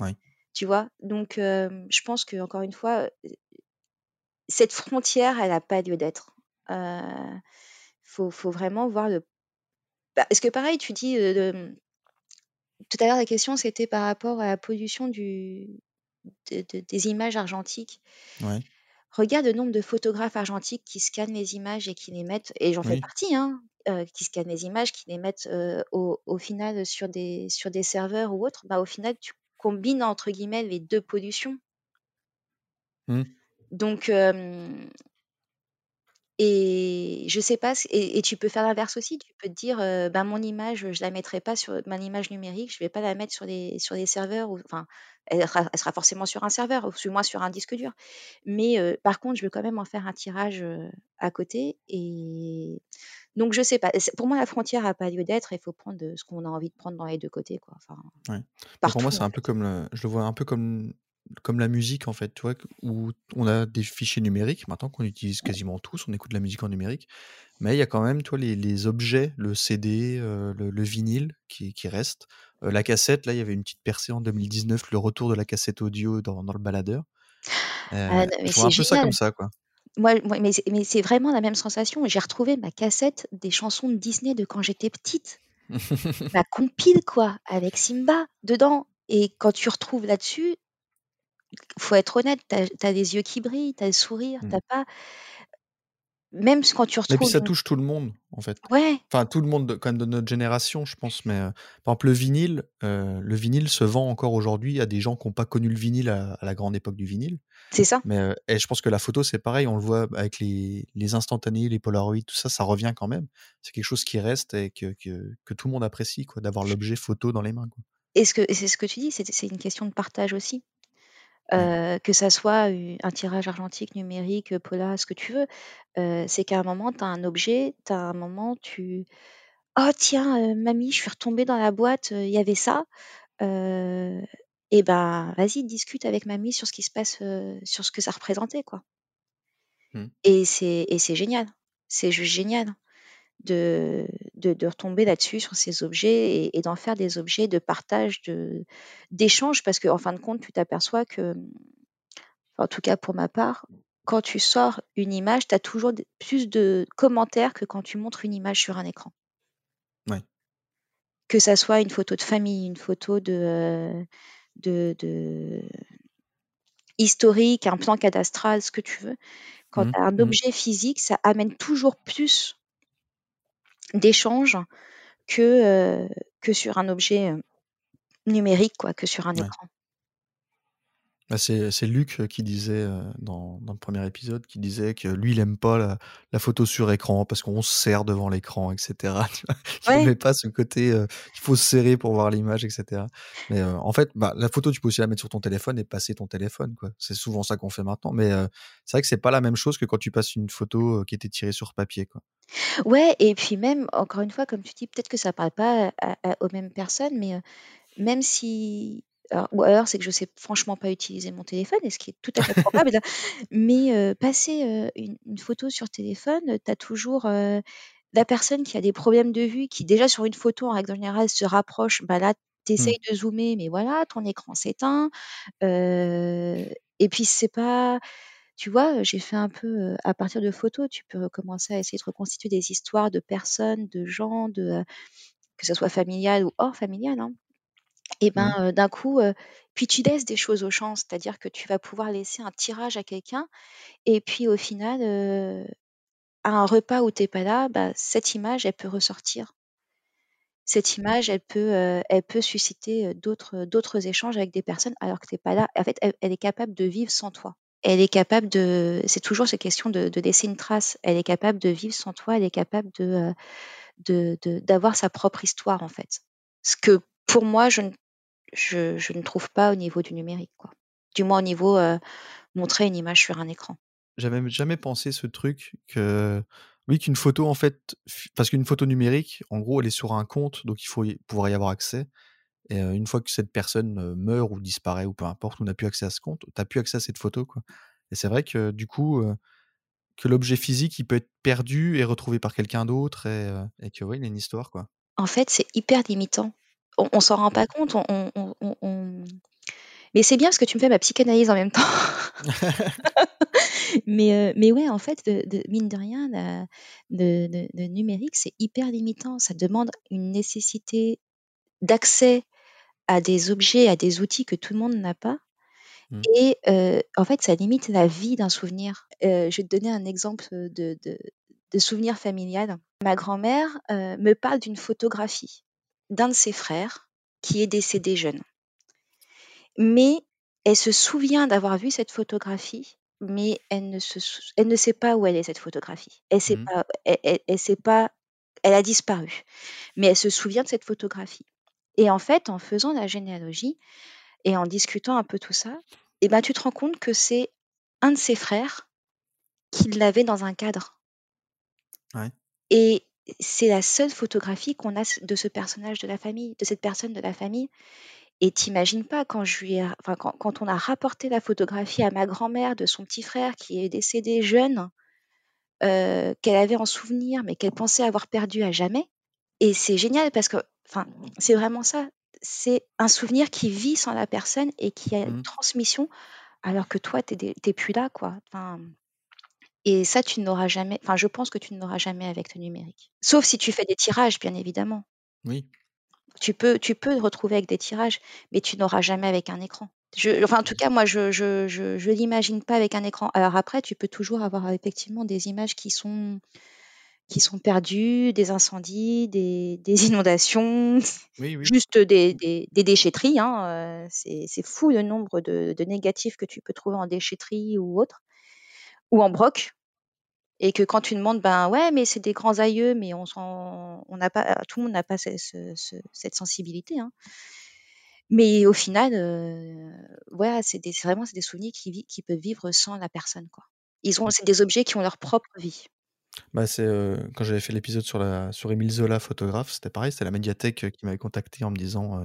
Oui. Tu vois? Donc, je pense que encore une fois, cette frontière, elle n'a pas lieu d'être. Il faut, faut, vraiment voir le. Bah, parce que pareil, tu dis, tout à l'heure, la question, c'était par rapport à la pollution du, des images argentiques. Regarde le nombre de photographes argentiques qui scannent les images et qui les mettent, et j'en fais partie, hein, euh, qui scannent les images, qui les mettent euh, au, au, final sur des, sur des serveurs ou autres. Bah, au final, tu combines entre guillemets les deux pollutions. Mmh. Donc, et je sais pas, et, tu peux faire l'inverse aussi. Tu peux te dire, ben mon image, je la mettrai pas sur mon image numérique, je vais pas la mettre sur les sur les serveurs. Ou, enfin, elle sera, forcément sur un serveur, ou du moins sur un disque dur. Mais par contre, je veux quand même en faire un tirage à côté. Et donc, je sais pas. Pour moi, la frontière a pas lieu d'être. Il faut prendre ce qu'on a envie de prendre dans les deux côtés, quoi. Enfin, pour moi, c'est un peu comme je le vois un peu comme comme la musique, en fait, tu vois, où on a des fichiers numériques, maintenant qu'on utilise quasiment tous, on écoute de la musique en numérique, mais il y a quand même, toi, les, les objets, le CD, le, vinyle qui, qui reste. la cassette, là, il y avait une petite percée en 2019, le retour de la cassette audio dans, dans le baladeur. Ah, je vois un peu ça comme ça, quoi. Moi, mais c'est vraiment la même sensation. J'ai retrouvé ma cassette des chansons de Disney de quand j'étais petite. Ma compile, quoi, avec Simba dedans. Et quand tu retrouves là-dessus, faut être honnête, tu as, des yeux qui brillent, tu as le sourire, mmh. t'as pas. Même quand tu Et puis ça touche tout le monde, en fait. Ouais. Enfin, tout le monde, quand même, de notre génération, je pense. Mais par exemple, le vinyle, le vinyle se vend encore aujourd'hui à des gens qui n'ont pas connu le vinyle à, la grande époque du vinyle. C'est ça. Mais et je pense que la photo, c'est pareil. On le voit avec les, les instantanés, les Polaroids, tout ça, ça revient quand même. C'est quelque chose qui reste et que, que, que tout le monde apprécie, quoi, d'avoir l'objet photo dans les mains. Quoi. Et c'est ce que tu dis, c'est une question de partage aussi. Mmh. que ça soit un tirage argentique, numérique, polar, ce que tu veux. c'est qu'à un moment, tu as un objet, tu as un moment, tu «Oh tiens, mamie, je suis retombée dans la boîte, il y avait ça». et ben, vas-y, discute avec mamie sur ce qui se passe, sur ce que ça représentait, quoi. Mmh. Et c'est et c'est génial. C'est juste génial de, de, retomber là-dessus, sur ces objets, et, d'en faire des objets de partage, de, d'échange, parce qu'en en fin de compte, tu t'aperçois que, en tout cas pour ma part, quand tu sors une image, tu as toujours plus de commentaires que quand tu montres une image sur un écran. Que ça soit une photo de famille, une photo de, de, de historique, un plan cadastral, ce que tu veux. Quand mmh tu as un mmh objet physique, ça amène toujours plus d'échange que, que sur un objet numérique, quoi, que sur un écran. Bah, c'est Luc qui disait dans, dans, le premier épisode, qui disait que lui, il aime pas la, la photo sur écran parce qu'on se serre devant l'écran, etc. il n'aimait pas ce côté, il faut se serrer pour voir l'image, etc. Mais en fait, bah, la photo, tu peux aussi la mettre sur ton téléphone et passer ton téléphone. C'est souvent ça qu'on fait maintenant. Mais c'est vrai que c'est pas la même chose que quand tu passes une photo qui était tirée sur papier. Quoi. Ouais, et puis même, encore une fois, comme tu dis, peut-être que ça parle pas aux mêmes personnes, mais même si ou alors c'est que je sais franchement pas utiliser mon téléphone et ce qui est tout à fait probable. Mais, passer, une photo sur téléphone, tu as toujours, la personne qui a des problèmes de vue, qui déjà sur une photo en règle générale se rapproche, bah là tu mmh. essayes de zoomer, mais voilà, ton écran s'éteint. et puis c'est pas tu vois, j'ai fait un peu, à partir de photos, tu peux commencer à essayer de reconstituer des histoires de personnes, de gens, de, que ce soit familial ou hors familial, hein. Et mmh. ben, d'un coup, puis tu laisses des choses au champ, c'est-à-dire que tu vas pouvoir laisser un tirage à quelqu'un et puis au final, à un repas où tu es pas là, bah, cette image, elle peut ressortir. Cette mmh. image, elle peut, elle peut susciter, d'autres, d'autres échanges avec des personnes alors que tu es pas là. En fait, elle est capable de vivre sans toi. Elle est capable de c'est toujours cette question de de laisser une trace. Elle est capable de vivre sans toi, elle est capable de, de d'avoir sa propre histoire, en fait. Ce que pour moi, je ne je, ne trouve pas au niveau du numérique, quoi. Du moins au niveau montrer une image sur un écran. J'avais jamais pensé ce truc que oui qu'une photo en fait parce qu'une photo numérique en gros elle est sur un compte donc il faut pouvoir y avoir accès et une fois que cette personne meurt ou disparaît ou peu importe ou n'a plus accès à ce compte tu n'as plus accès à cette photo quoi et c'est vrai que du coup que l'objet physique il peut être perdu et retrouvé par quelqu'un d'autre et, et que oui il a une histoire quoi en fait c'est hyper limitant on, on s'en rend pas compte. Mais c'est bien parce que tu me fais ma psychanalyse en même temps. mais, euh, mais ouais, en fait, de, mine de rien, le, numérique, c'est hyper limitant. Ça demande une nécessité d'accès à des objets, à des outils que tout le monde n'a pas. Mmh. Et euh, en fait, ça limite la vie d'un souvenir. Euh, je vais te donner un exemple de, de souvenir familial. Ma grand-mère me parle d'une photographie d'un de ses frères qui est décédé jeune. Mais elle se souvient d'avoir vu cette photographie, mais elle ne, se, elle ne sait pas où elle est cette photographie. Elle sait mmh. pas, elle, sait pas, elle a disparu, mais elle se souvient de cette photographie. Et en fait, en faisant la généalogie et en discutant un peu tout ça, eh ben, tu te rends compte que c'est un de ses frères qui l'avait dans un cadre. Et c'est la seule photographie qu'on a de ce personnage de la famille, de cette personne de la famille. Et t'imagines pas quand je lui enfin, quand, quand on a rapporté la photographie à ma grand-mère de son petit frère qui est décédé jeune, euh, qu'elle avait en souvenir, mais qu'elle pensait avoir perdu à jamais. Et c'est génial parce que, enfin, c'est vraiment ça. C'est un souvenir qui vit sans la personne et qui a une mmh. transmission, alors que toi, tu n'es plus là, quoi. Enfin, et ça, tu n'auras jamais. Enfin, je pense que tu n'auras jamais avec le numérique. Sauf si tu fais des tirages, bien évidemment. Oui. Tu peux, tu peux retrouver avec des tirages, mais tu n'auras jamais avec un écran. Je, enfin, en tout cas, moi, je je, je, je l'imagine pas avec un écran. Alors après, tu peux toujours avoir effectivement des images qui sont qui sont perdues, des incendies, des, des inondations, juste des, des, des déchetteries. Hein. Euh, c'est c'est fou le nombre de, de négatifs que tu peux trouver en déchetterie ou autre, ou en broc. Et que quand tu demandes, ben ouais, mais c'est des grands aïeux, mais on on n'a pas, tout le monde n'a pas cette sensibilité. Hein. Mais au final, euh, c'est vraiment c'est des souvenirs qui, qui peuvent vivre sans la personne, quoi. Ils ont, c'est des objets qui ont leur propre vie. Bah, c'est, quand j'avais fait l'épisode sur la sur Émile Zola, photographe, c'était pareil, c'était la médiathèque, qui m'avait contacté en me disant,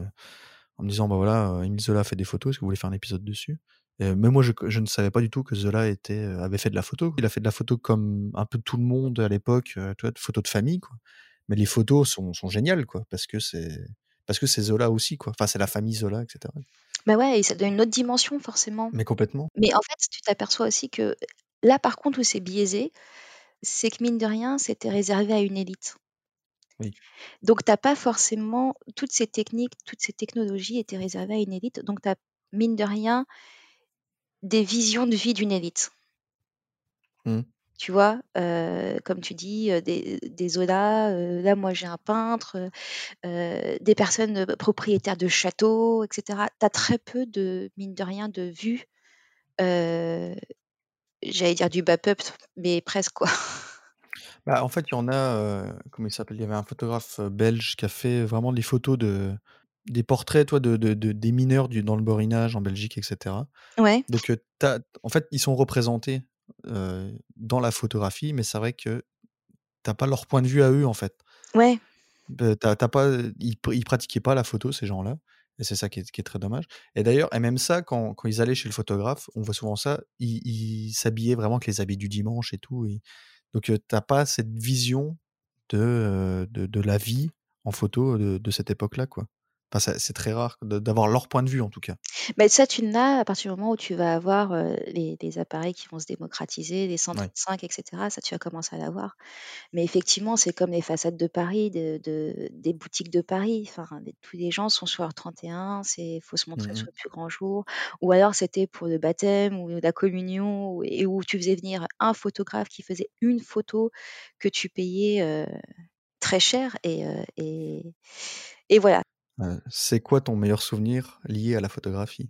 en me disant: «Bah, voilà, Émile Zola fait des photos, est-ce que vous voulez faire un épisode dessus?» Et même moi, je je ne savais pas du tout que Zola était, avait fait de la photo. Il a fait de la photo comme un peu tout le monde à l'époque, tu vois? De photos de famille, quoi. Mais les photos sont sont géniales, quoi, parce que c'est parce que c'est Zola aussi, quoi. Enfin, c'est la famille Zola, etc. Bah ouais, et ça donne une autre dimension, forcément. Mais complètement. Mais en fait, tu t'aperçois aussi que là, par contre, où c'est biaisé, c'est que mine de rien, c'était réservé à une élite. Oui. Donc, tu pas forcément toutes ces techniques, toutes ces technologies étaient réservées à une élite. Donc, tu as, mine de rien, des visions de vie d'une élite. Mmh. Tu vois, comme tu dis, des, des Zola, là moi j'ai un peintre, des personnes propriétaires de châteaux, etc. Tu as très peu de, mine de rien, de vues, j'allais dire du bas peuple, mais presque quoi. Bah, en fait, il y en a, comment il s'appelle? Il y avait un photographe belge qui a fait vraiment des photos de des portraits, toi, de, de, des mineurs du, dans le Borinage en Belgique, etc. Ouais. Donc, en fait, ils sont représentés dans la photographie, mais c'est vrai que t'as pas leur point de vue à eux, en fait. Ouais. Bah, pas, ils, ils pratiquaient pas la photo, ces gens-là. Et c'est ça qui est, très dommage. Et d'ailleurs, et même ça, quand, quand, ils allaient chez le photographe, on voit souvent ça, ils s'habillaient vraiment avec les habits du dimanche et tout. Et... Donc, t'as pas cette vision de, de, de, la vie en photo de, de cette époque-là, quoi c'est très rare d'avoir leur point de vue en tout cas. Mais ça, tu l'as à partir du moment où tu vas avoir les, appareils qui vont se démocratiser, les 135, etc. Ça, tu vas commencer à l'avoir. Mais effectivement, c'est comme les façades de Paris, de, des boutiques de Paris. Enfin, tous les gens sont sur leur 31, il faut se montrer mmh sur le plus grand jour. Ou alors, c'était pour le baptême ou la communion, et où tu faisais venir un photographe qui faisait une photo que tu payais très cher. Et, et, et voilà c'est quoi ton meilleur souvenir lié à la photographie?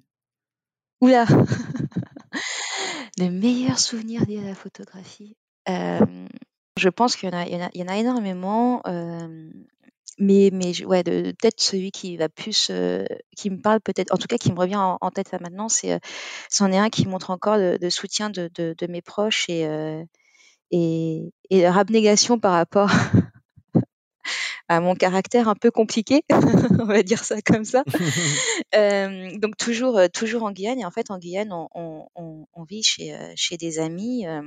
Oula! Le meilleur souvenir lié à la photographie? je pense qu'il y en a il y y en a énormément, mais mais ouais, peut-être celui qui va plus, qui me parle peut-être en tout cas qui me revient en tête là maintenant, c'est, c'en est un qui montre encore le soutien de de mes proches et et et leur abnégation par rapport à mon caractère un peu compliqué, on va dire ça comme ça. euh, donc toujours, euh, toujours en Guyane. Et en fait, en Guyane, on, on, on vit chez, euh, chez des amis euh,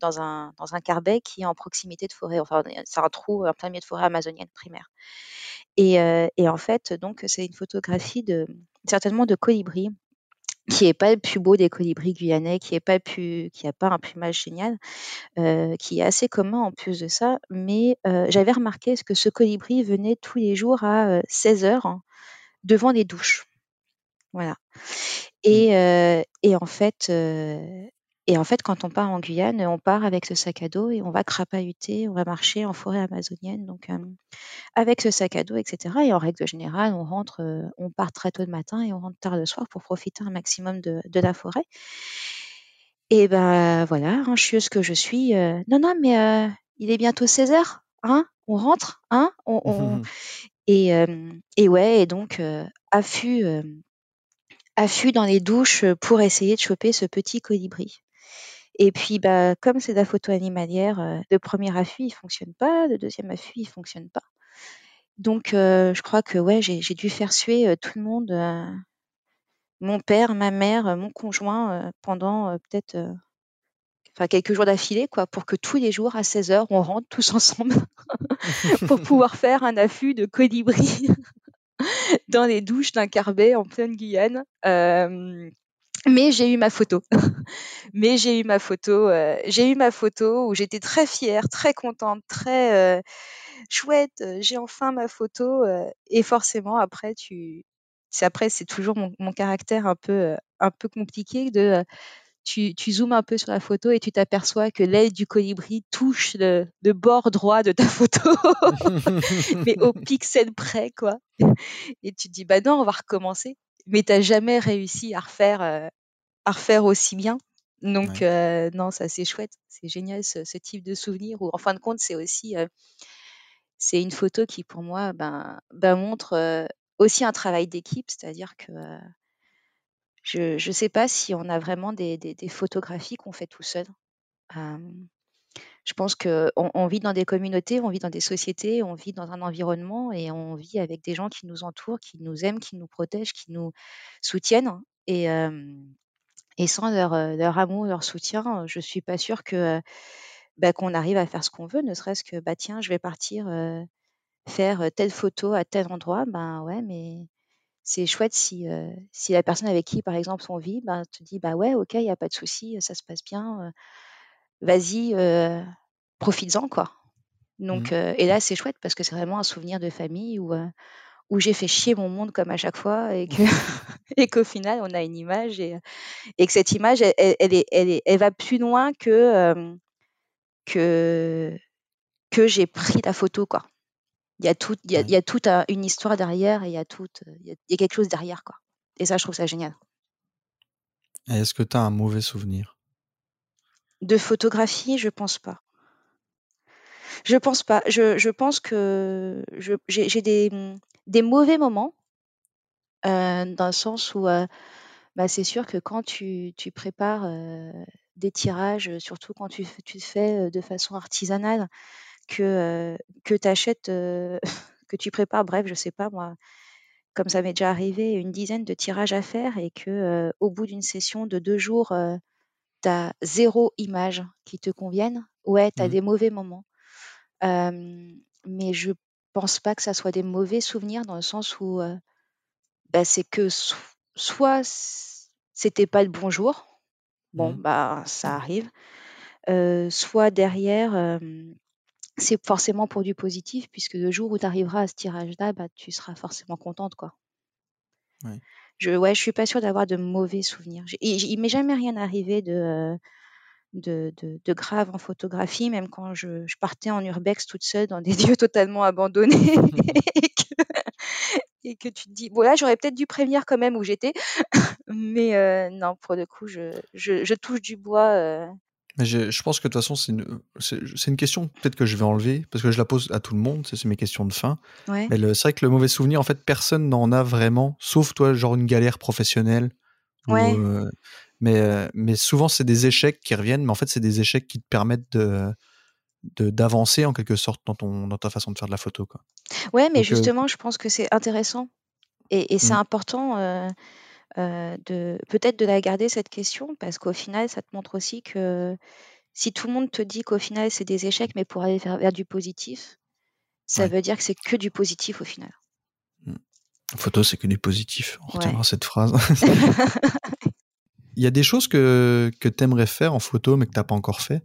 dans un dans un carbet qui est en proximité de forêt. Enfin, c'est un trou en plein milieu de forêt amazonienne primaire. Et, et en fait, donc c'est une photographie de certainement de colibris qui est pas le plus beau des colibris guyanais, qui est pas plus, qui a pas un plumage génial, euh, qui est assez commun en plus de ça. Mais euh, j'avais remarqué que ce colibri venait tous les jours à 16 euh, heures hein, devant les douches. Voilà. Et, mmh. et en fait, et en fait, quand on part en Guyane, on part avec ce sac à dos et on va crapahuter, on va marcher en forêt amazonienne, donc avec ce sac à dos, etc. Et en règle générale, on rentre, on part très tôt le matin et on rentre tard le soir pour profiter un maximum de, la forêt. Et ben voilà, hein, chieuse que je suis. non, non, mais il est bientôt 16 heures, hein On rentre, hein on, et, et ouais, et donc affût, affût dans les douches pour essayer de choper ce petit colibri. Et puis, bah, comme c'est de la photo animalière, le premier affût, il fonctionne pas, le deuxième affût, il fonctionne pas. Donc, je crois que ouais, j'ai dû faire suer, tout le monde, mon père, ma mère, mon conjoint, pendant, peut-être, enfin quelques jours d'affilée quoi, pour que tous les jours à 16h, on rentre tous ensemble pour pouvoir faire un affût de colibri dans les douches d'un Carbet en pleine Guyane. Mais j'ai eu ma photo. mais j'ai eu ma photo, j'ai eu ma photo où j'étais très fière, très contente, très, chouette, j'ai enfin ma photo, et forcément après tu c'est après c'est toujours mon mon caractère un peu, un peu compliqué de, tu, tu, zoomes un peu sur la photo et tu t'aperçois que l'aile du colibri touche le, bord droit de ta photo, mais au pixel près, quoi. Et tu te dis, bah non, on va recommencer. Mais tu n'as jamais réussi à refaire, euh, à refaire aussi bien. Donc, euh, non, ça c'est chouette. C'est génial ce, type de souvenir où, en fin de compte, c'est aussi euh, c'est une photo qui, pour moi, ben, ben montre aussi un travail d'équipe, c'est-à-dire que je ne sais pas si on a vraiment des, photographies qu'on fait tout seul. Je pense qu'on on vit dans des communautés, on vit dans des sociétés, on vit dans un environnement et on vit avec des gens qui nous entourent, qui nous aiment, qui nous protègent, qui nous soutiennent. Et, et sans leur, leur, amour, leur soutien, je ne suis pas sûre que bah, qu'on arrive à faire ce qu'on veut, ne serait-ce que bah tiens, je vais partir faire telle photo à tel endroit. Ben ouais, mais c'est chouette si, si la personne avec qui, par exemple, on vit, ben, te dit bah ouais, ok, il n'y a pas de souci, ça se passe bien, vas-y, profites-en, quoi. Donc, mmh. et là, c'est chouette parce que c'est vraiment un souvenir de famille où, où j'ai fait chier mon monde comme à chaque fois et que et qu'au final, on a une image et, et que cette image, elle, elle, est, elle, est, elle va plus loin que, que, que j'ai pris la photo, quoi. Il y a tout, il y a, toute une histoire derrière et il y a tout, il y a, quelque chose derrière, quoi. Et ça, je trouve ça génial. Est-ce que tu as un mauvais souvenir? De photographie, je pense pas. Je pense pas. Je, je pense que j'ai des, des, mauvais moments, euh, dans le sens où bah, c'est sûr que quand tu, tu prépares des tirages, surtout quand tu, tu fais de façon artisanale, que, que tu achètes, que tu prépares, bref, je sais pas moi, comme ça m'est déjà arrivé, une dizaine de tirages à faire et que au bout d'une session de deux jours, tu as zéro image qui te convienne, ouais, tu as mmh. des mauvais moments. mais je pense pas que ça soit des mauvais souvenirs dans le sens où bah, c'est que soit c'était pas le bon jour, bon, mmh. bah ça arrive, soit derrière, c'est forcément pour du positif, puisque le jour où tu arriveras à ce tirage-là, bah, tu seras forcément contente. Quoi. Je ouais, je suis pas sûre d'avoir de mauvais souvenirs. Il il m'est jamais rien arrivé de, de, de, grave en photographie, même quand je, partais en urbex toute seule dans des lieux totalement abandonnés et, que, tu te dis, bon là, j'aurais peut-être dû prévenir quand même où j'étais, mais euh, non, pour le coup, je, je, touche du bois. Euh, je, pense que de toute façon, c'est une, question peut-être que je vais enlever, parce que je la pose à tout le monde, c'est, mes questions de fin. Mais c'est vrai que le mauvais souvenir, en fait, personne n'en a vraiment, sauf toi, genre une galère professionnelle. Euh, mais, euh, mais souvent, c'est des échecs qui reviennent, mais en fait, c'est des échecs qui te permettent de, d'avancer en quelque sorte dans, ton, dans ta façon de faire de la photo. Quoi. Ouais, mais euh, justement, je pense que c'est intéressant et, c'est mmh. important euh, de peut-être de la garder cette question parce qu'au final, ça te montre aussi que si tout le monde te dit qu'au final c'est des échecs, mais pour aller vers, du positif, ça veut dire que c'est que du positif au final. Mmh. Photo, c'est que du positif. On retiendra cette phrase. Il y a des choses que, que tu aimerais faire en photo, mais que tu n'as pas encore fait?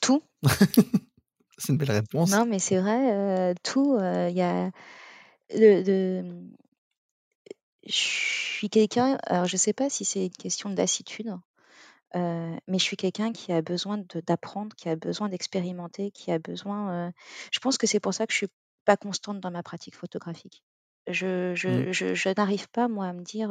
Tout. c'est une belle réponse. Non, mais c'est vrai, euh, tout. Euh, il y a le, je suis quelqu'un, alors je sais pas si c'est une question de lassitude, euh, mais je suis quelqu'un qui a besoin d'apprendre, qui a besoin d'expérimenter, qui a besoin. Euh, je pense que c'est pour ça que je suis pas constante dans ma pratique photographique. Je, je, mmh. je, je n'arrive pas, moi, à me dire.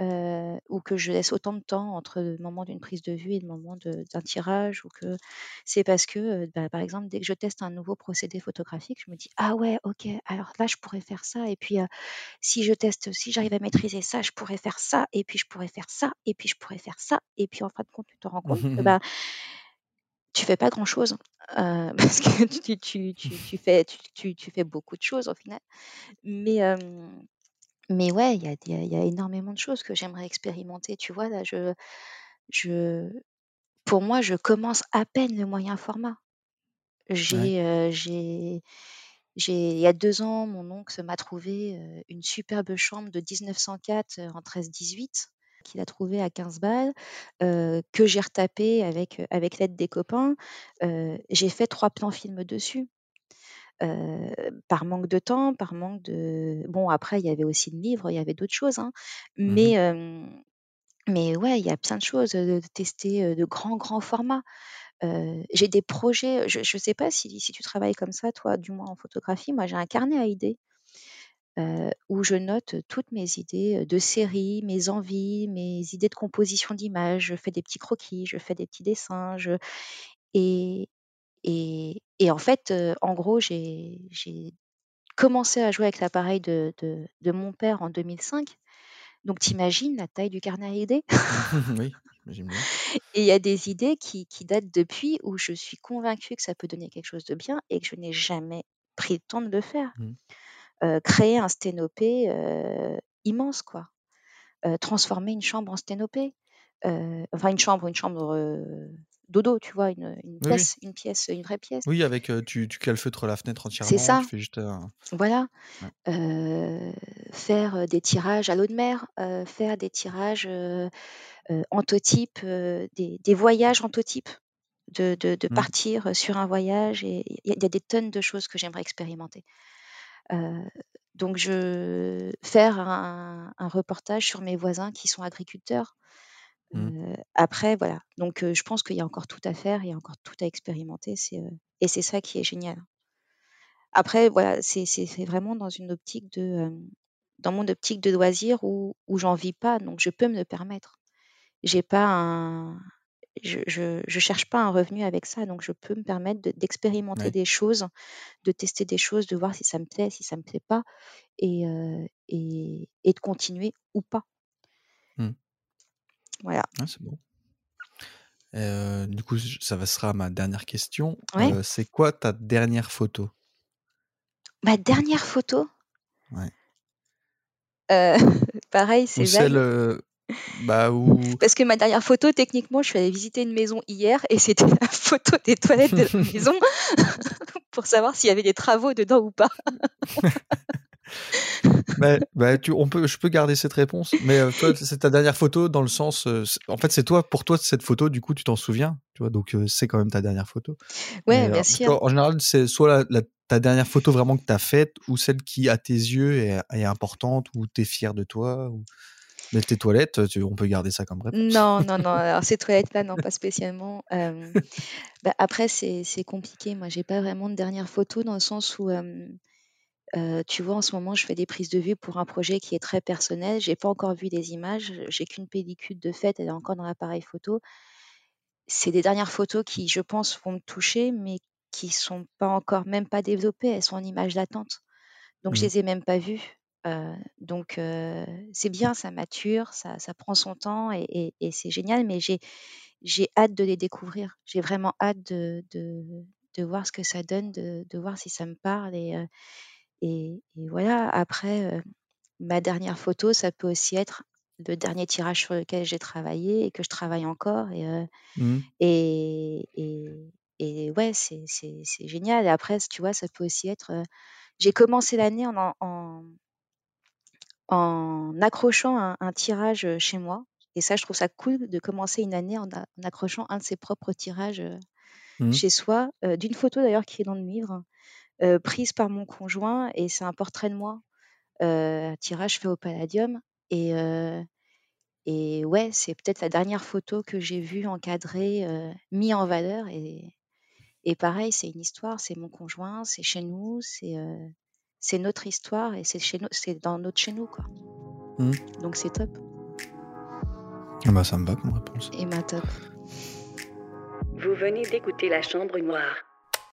Euh, euh, ou que je laisse autant de temps entre le moment d'une prise de vue et le moment d'un tirage, ou que c'est parce que, euh, bah, par exemple, dès que je teste un nouveau procédé photographique, je me dis ah ouais, ok, alors là je pourrais faire ça, et puis euh, si je teste, si j'arrive à maîtriser ça, je pourrais faire ça, et puis je pourrais faire ça, et puis je pourrais faire ça, et puis en fin de compte, tu te rends compte que bah tu fais pas grand-chose parce que tu, tu, tu, tu fais, tu, tu, fais beaucoup de choses au final. Mais, mais ouais, il y a, y a énormément de choses que j'aimerais expérimenter. Tu vois, là, je, je, pour moi, je commence à peine le moyen format. J'ai, j'ai, j'ai, il y a deux ans, mon oncle m'a trouvé une superbe chambre de 1904 en 13-18 qu'il a trouvé à 15 balles, que j'ai retapé avec, avec l'aide des copains. j'ai fait trois plans films dessus. Par manque de temps, par manque de... Bon, après, il y avait aussi le livre, il y avait d'autres choses. Hein. Mmh mais, mais ouais, il y a plein de choses, de tester de grands, grands formats. j'ai des projets, je ne sais pas si, si tu travailles comme ça, toi, du moins en photographie. Moi, j'ai un carnet à idées où je note toutes mes idées de séries, mes envies, mes idées de composition d'images. Je fais des petits croquis, je fais des petits dessins. Et, et, et, en fait, en gros, j'ai commencé à jouer avec l'appareil de, de, de, mon père en 2005. Donc, t'imagines la taille du carnet à idées? Oui, j'imagine bien. Et il y a des idées qui, qui datent depuis où je suis convaincue que ça peut donner quelque chose de bien et que je n'ai jamais pris le temps de le faire. Mmh créer un sténopé immense, quoi. transformer une chambre en sténopé. enfin, une chambre, une chambre dodo, tu vois, une, pièce, une pièce, une vraie pièce. Oui, avec tu, tu calfeutres la fenêtre entièrement. C'est ça. Tu fais juste Voilà. faire des tirages à l'eau de mer, faire des tirages entotypes, des, des, voyages entotypes, de, de, de mmh. partir sur un voyage. Et il y, a des tonnes de choses que j'aimerais expérimenter donc, je faire un, reportage sur mes voisins qui sont agriculteurs. Mmh. après, voilà. Donc, je pense qu'il y a encore tout à faire, il y a encore tout à expérimenter. C'est, et c'est ça qui est génial. Après, voilà, c'est, vraiment dans une optique de, dans mon optique de loisir où, où j'en vis pas, donc je peux me le permettre. J'ai pas un, je, je, cherche pas un revenu avec ça, donc je peux me permettre d'expérimenter des choses, de tester des choses, de voir si ça me plaît, si ça me plaît pas, et, et, et, de continuer ou pas. Mmh. Voilà. Ah, c'est bon. du coup, ça sera ma dernière question. c'est quoi ta dernière photo? Ma dernière photo? Ouais. pareil, c'est celle, bah, Parce que ma dernière photo, techniquement, je suis allée visiter une maison hier et c'était la photo des toilettes de la maison pour savoir s'il y avait des travaux dedans ou pas. Bah, bah, tu, on peut, je peux garder cette réponse, mais euh, toi, c'est ta dernière photo dans le sens, euh, en fait, c'est toi, pour toi, cette photo, du coup, tu t'en souviens, tu vois, donc euh, c'est quand même ta dernière photo. Ouais, bien sûr. En général, c'est soit la, ta dernière photo vraiment que tu as faite ou celle qui, à tes yeux, est, est importante ou tu es fier de toi. Ou... Mais tes toilettes, on peut garder ça comme réponse. Non, non, non. Alors ces toilettes-là, non, pas spécialement. Bah, après, c'est compliqué. Moi, j'ai pas vraiment de dernière photo dans le sens où, tu vois, en ce moment, je fais des prises de vue pour un projet qui est très personnel. J'ai pas encore vu des images. J'ai qu'une pellicule de fait. Elle est encore dans l'appareil photo. C'est des dernières photos qui, je pense, vont me toucher, mais qui sont pas encore, même pas développées. Elles sont en images d'attente. Donc, je mmh. les ai même pas vues donc c'est bien, ça mature, ça, ça prend son temps et, c'est génial, mais j'ai, j'ai hâte de les découvrir. J'ai vraiment hâte de, de, de, voir ce que ça donne, de, de voir si ça me parle. Et, et, voilà, après, ma dernière photo, ça peut aussi être le dernier tirage sur lequel j'ai travaillé et que je travaille encore. Et, mmh. et, et, ouais, c'est génial. Et après, tu vois, ça peut aussi être... j'ai commencé l'année en, en en accrochant un, tirage chez moi. Et ça, je trouve ça cool de commencer une année en, accrochant un de ses propres tirages mmh. chez soi, d'une photo d'ailleurs qui est dans le livre, prise par mon conjoint, et c'est un portrait de moi, un tirage fait au Palladium. Et, et ouais, c'est peut-être la dernière photo que j'ai vue encadrée, mise en valeur. Et, et pareil, c'est une histoire, c'est mon conjoint, c'est chez nous, c'est c'est notre histoire et c'est chez nous, c'est dans notre chez nous quoi. Mmh. Donc c'est top. Ah bah ça me va comme réponse. Et ma top. Vous venez d'écouter La Chambre Noire.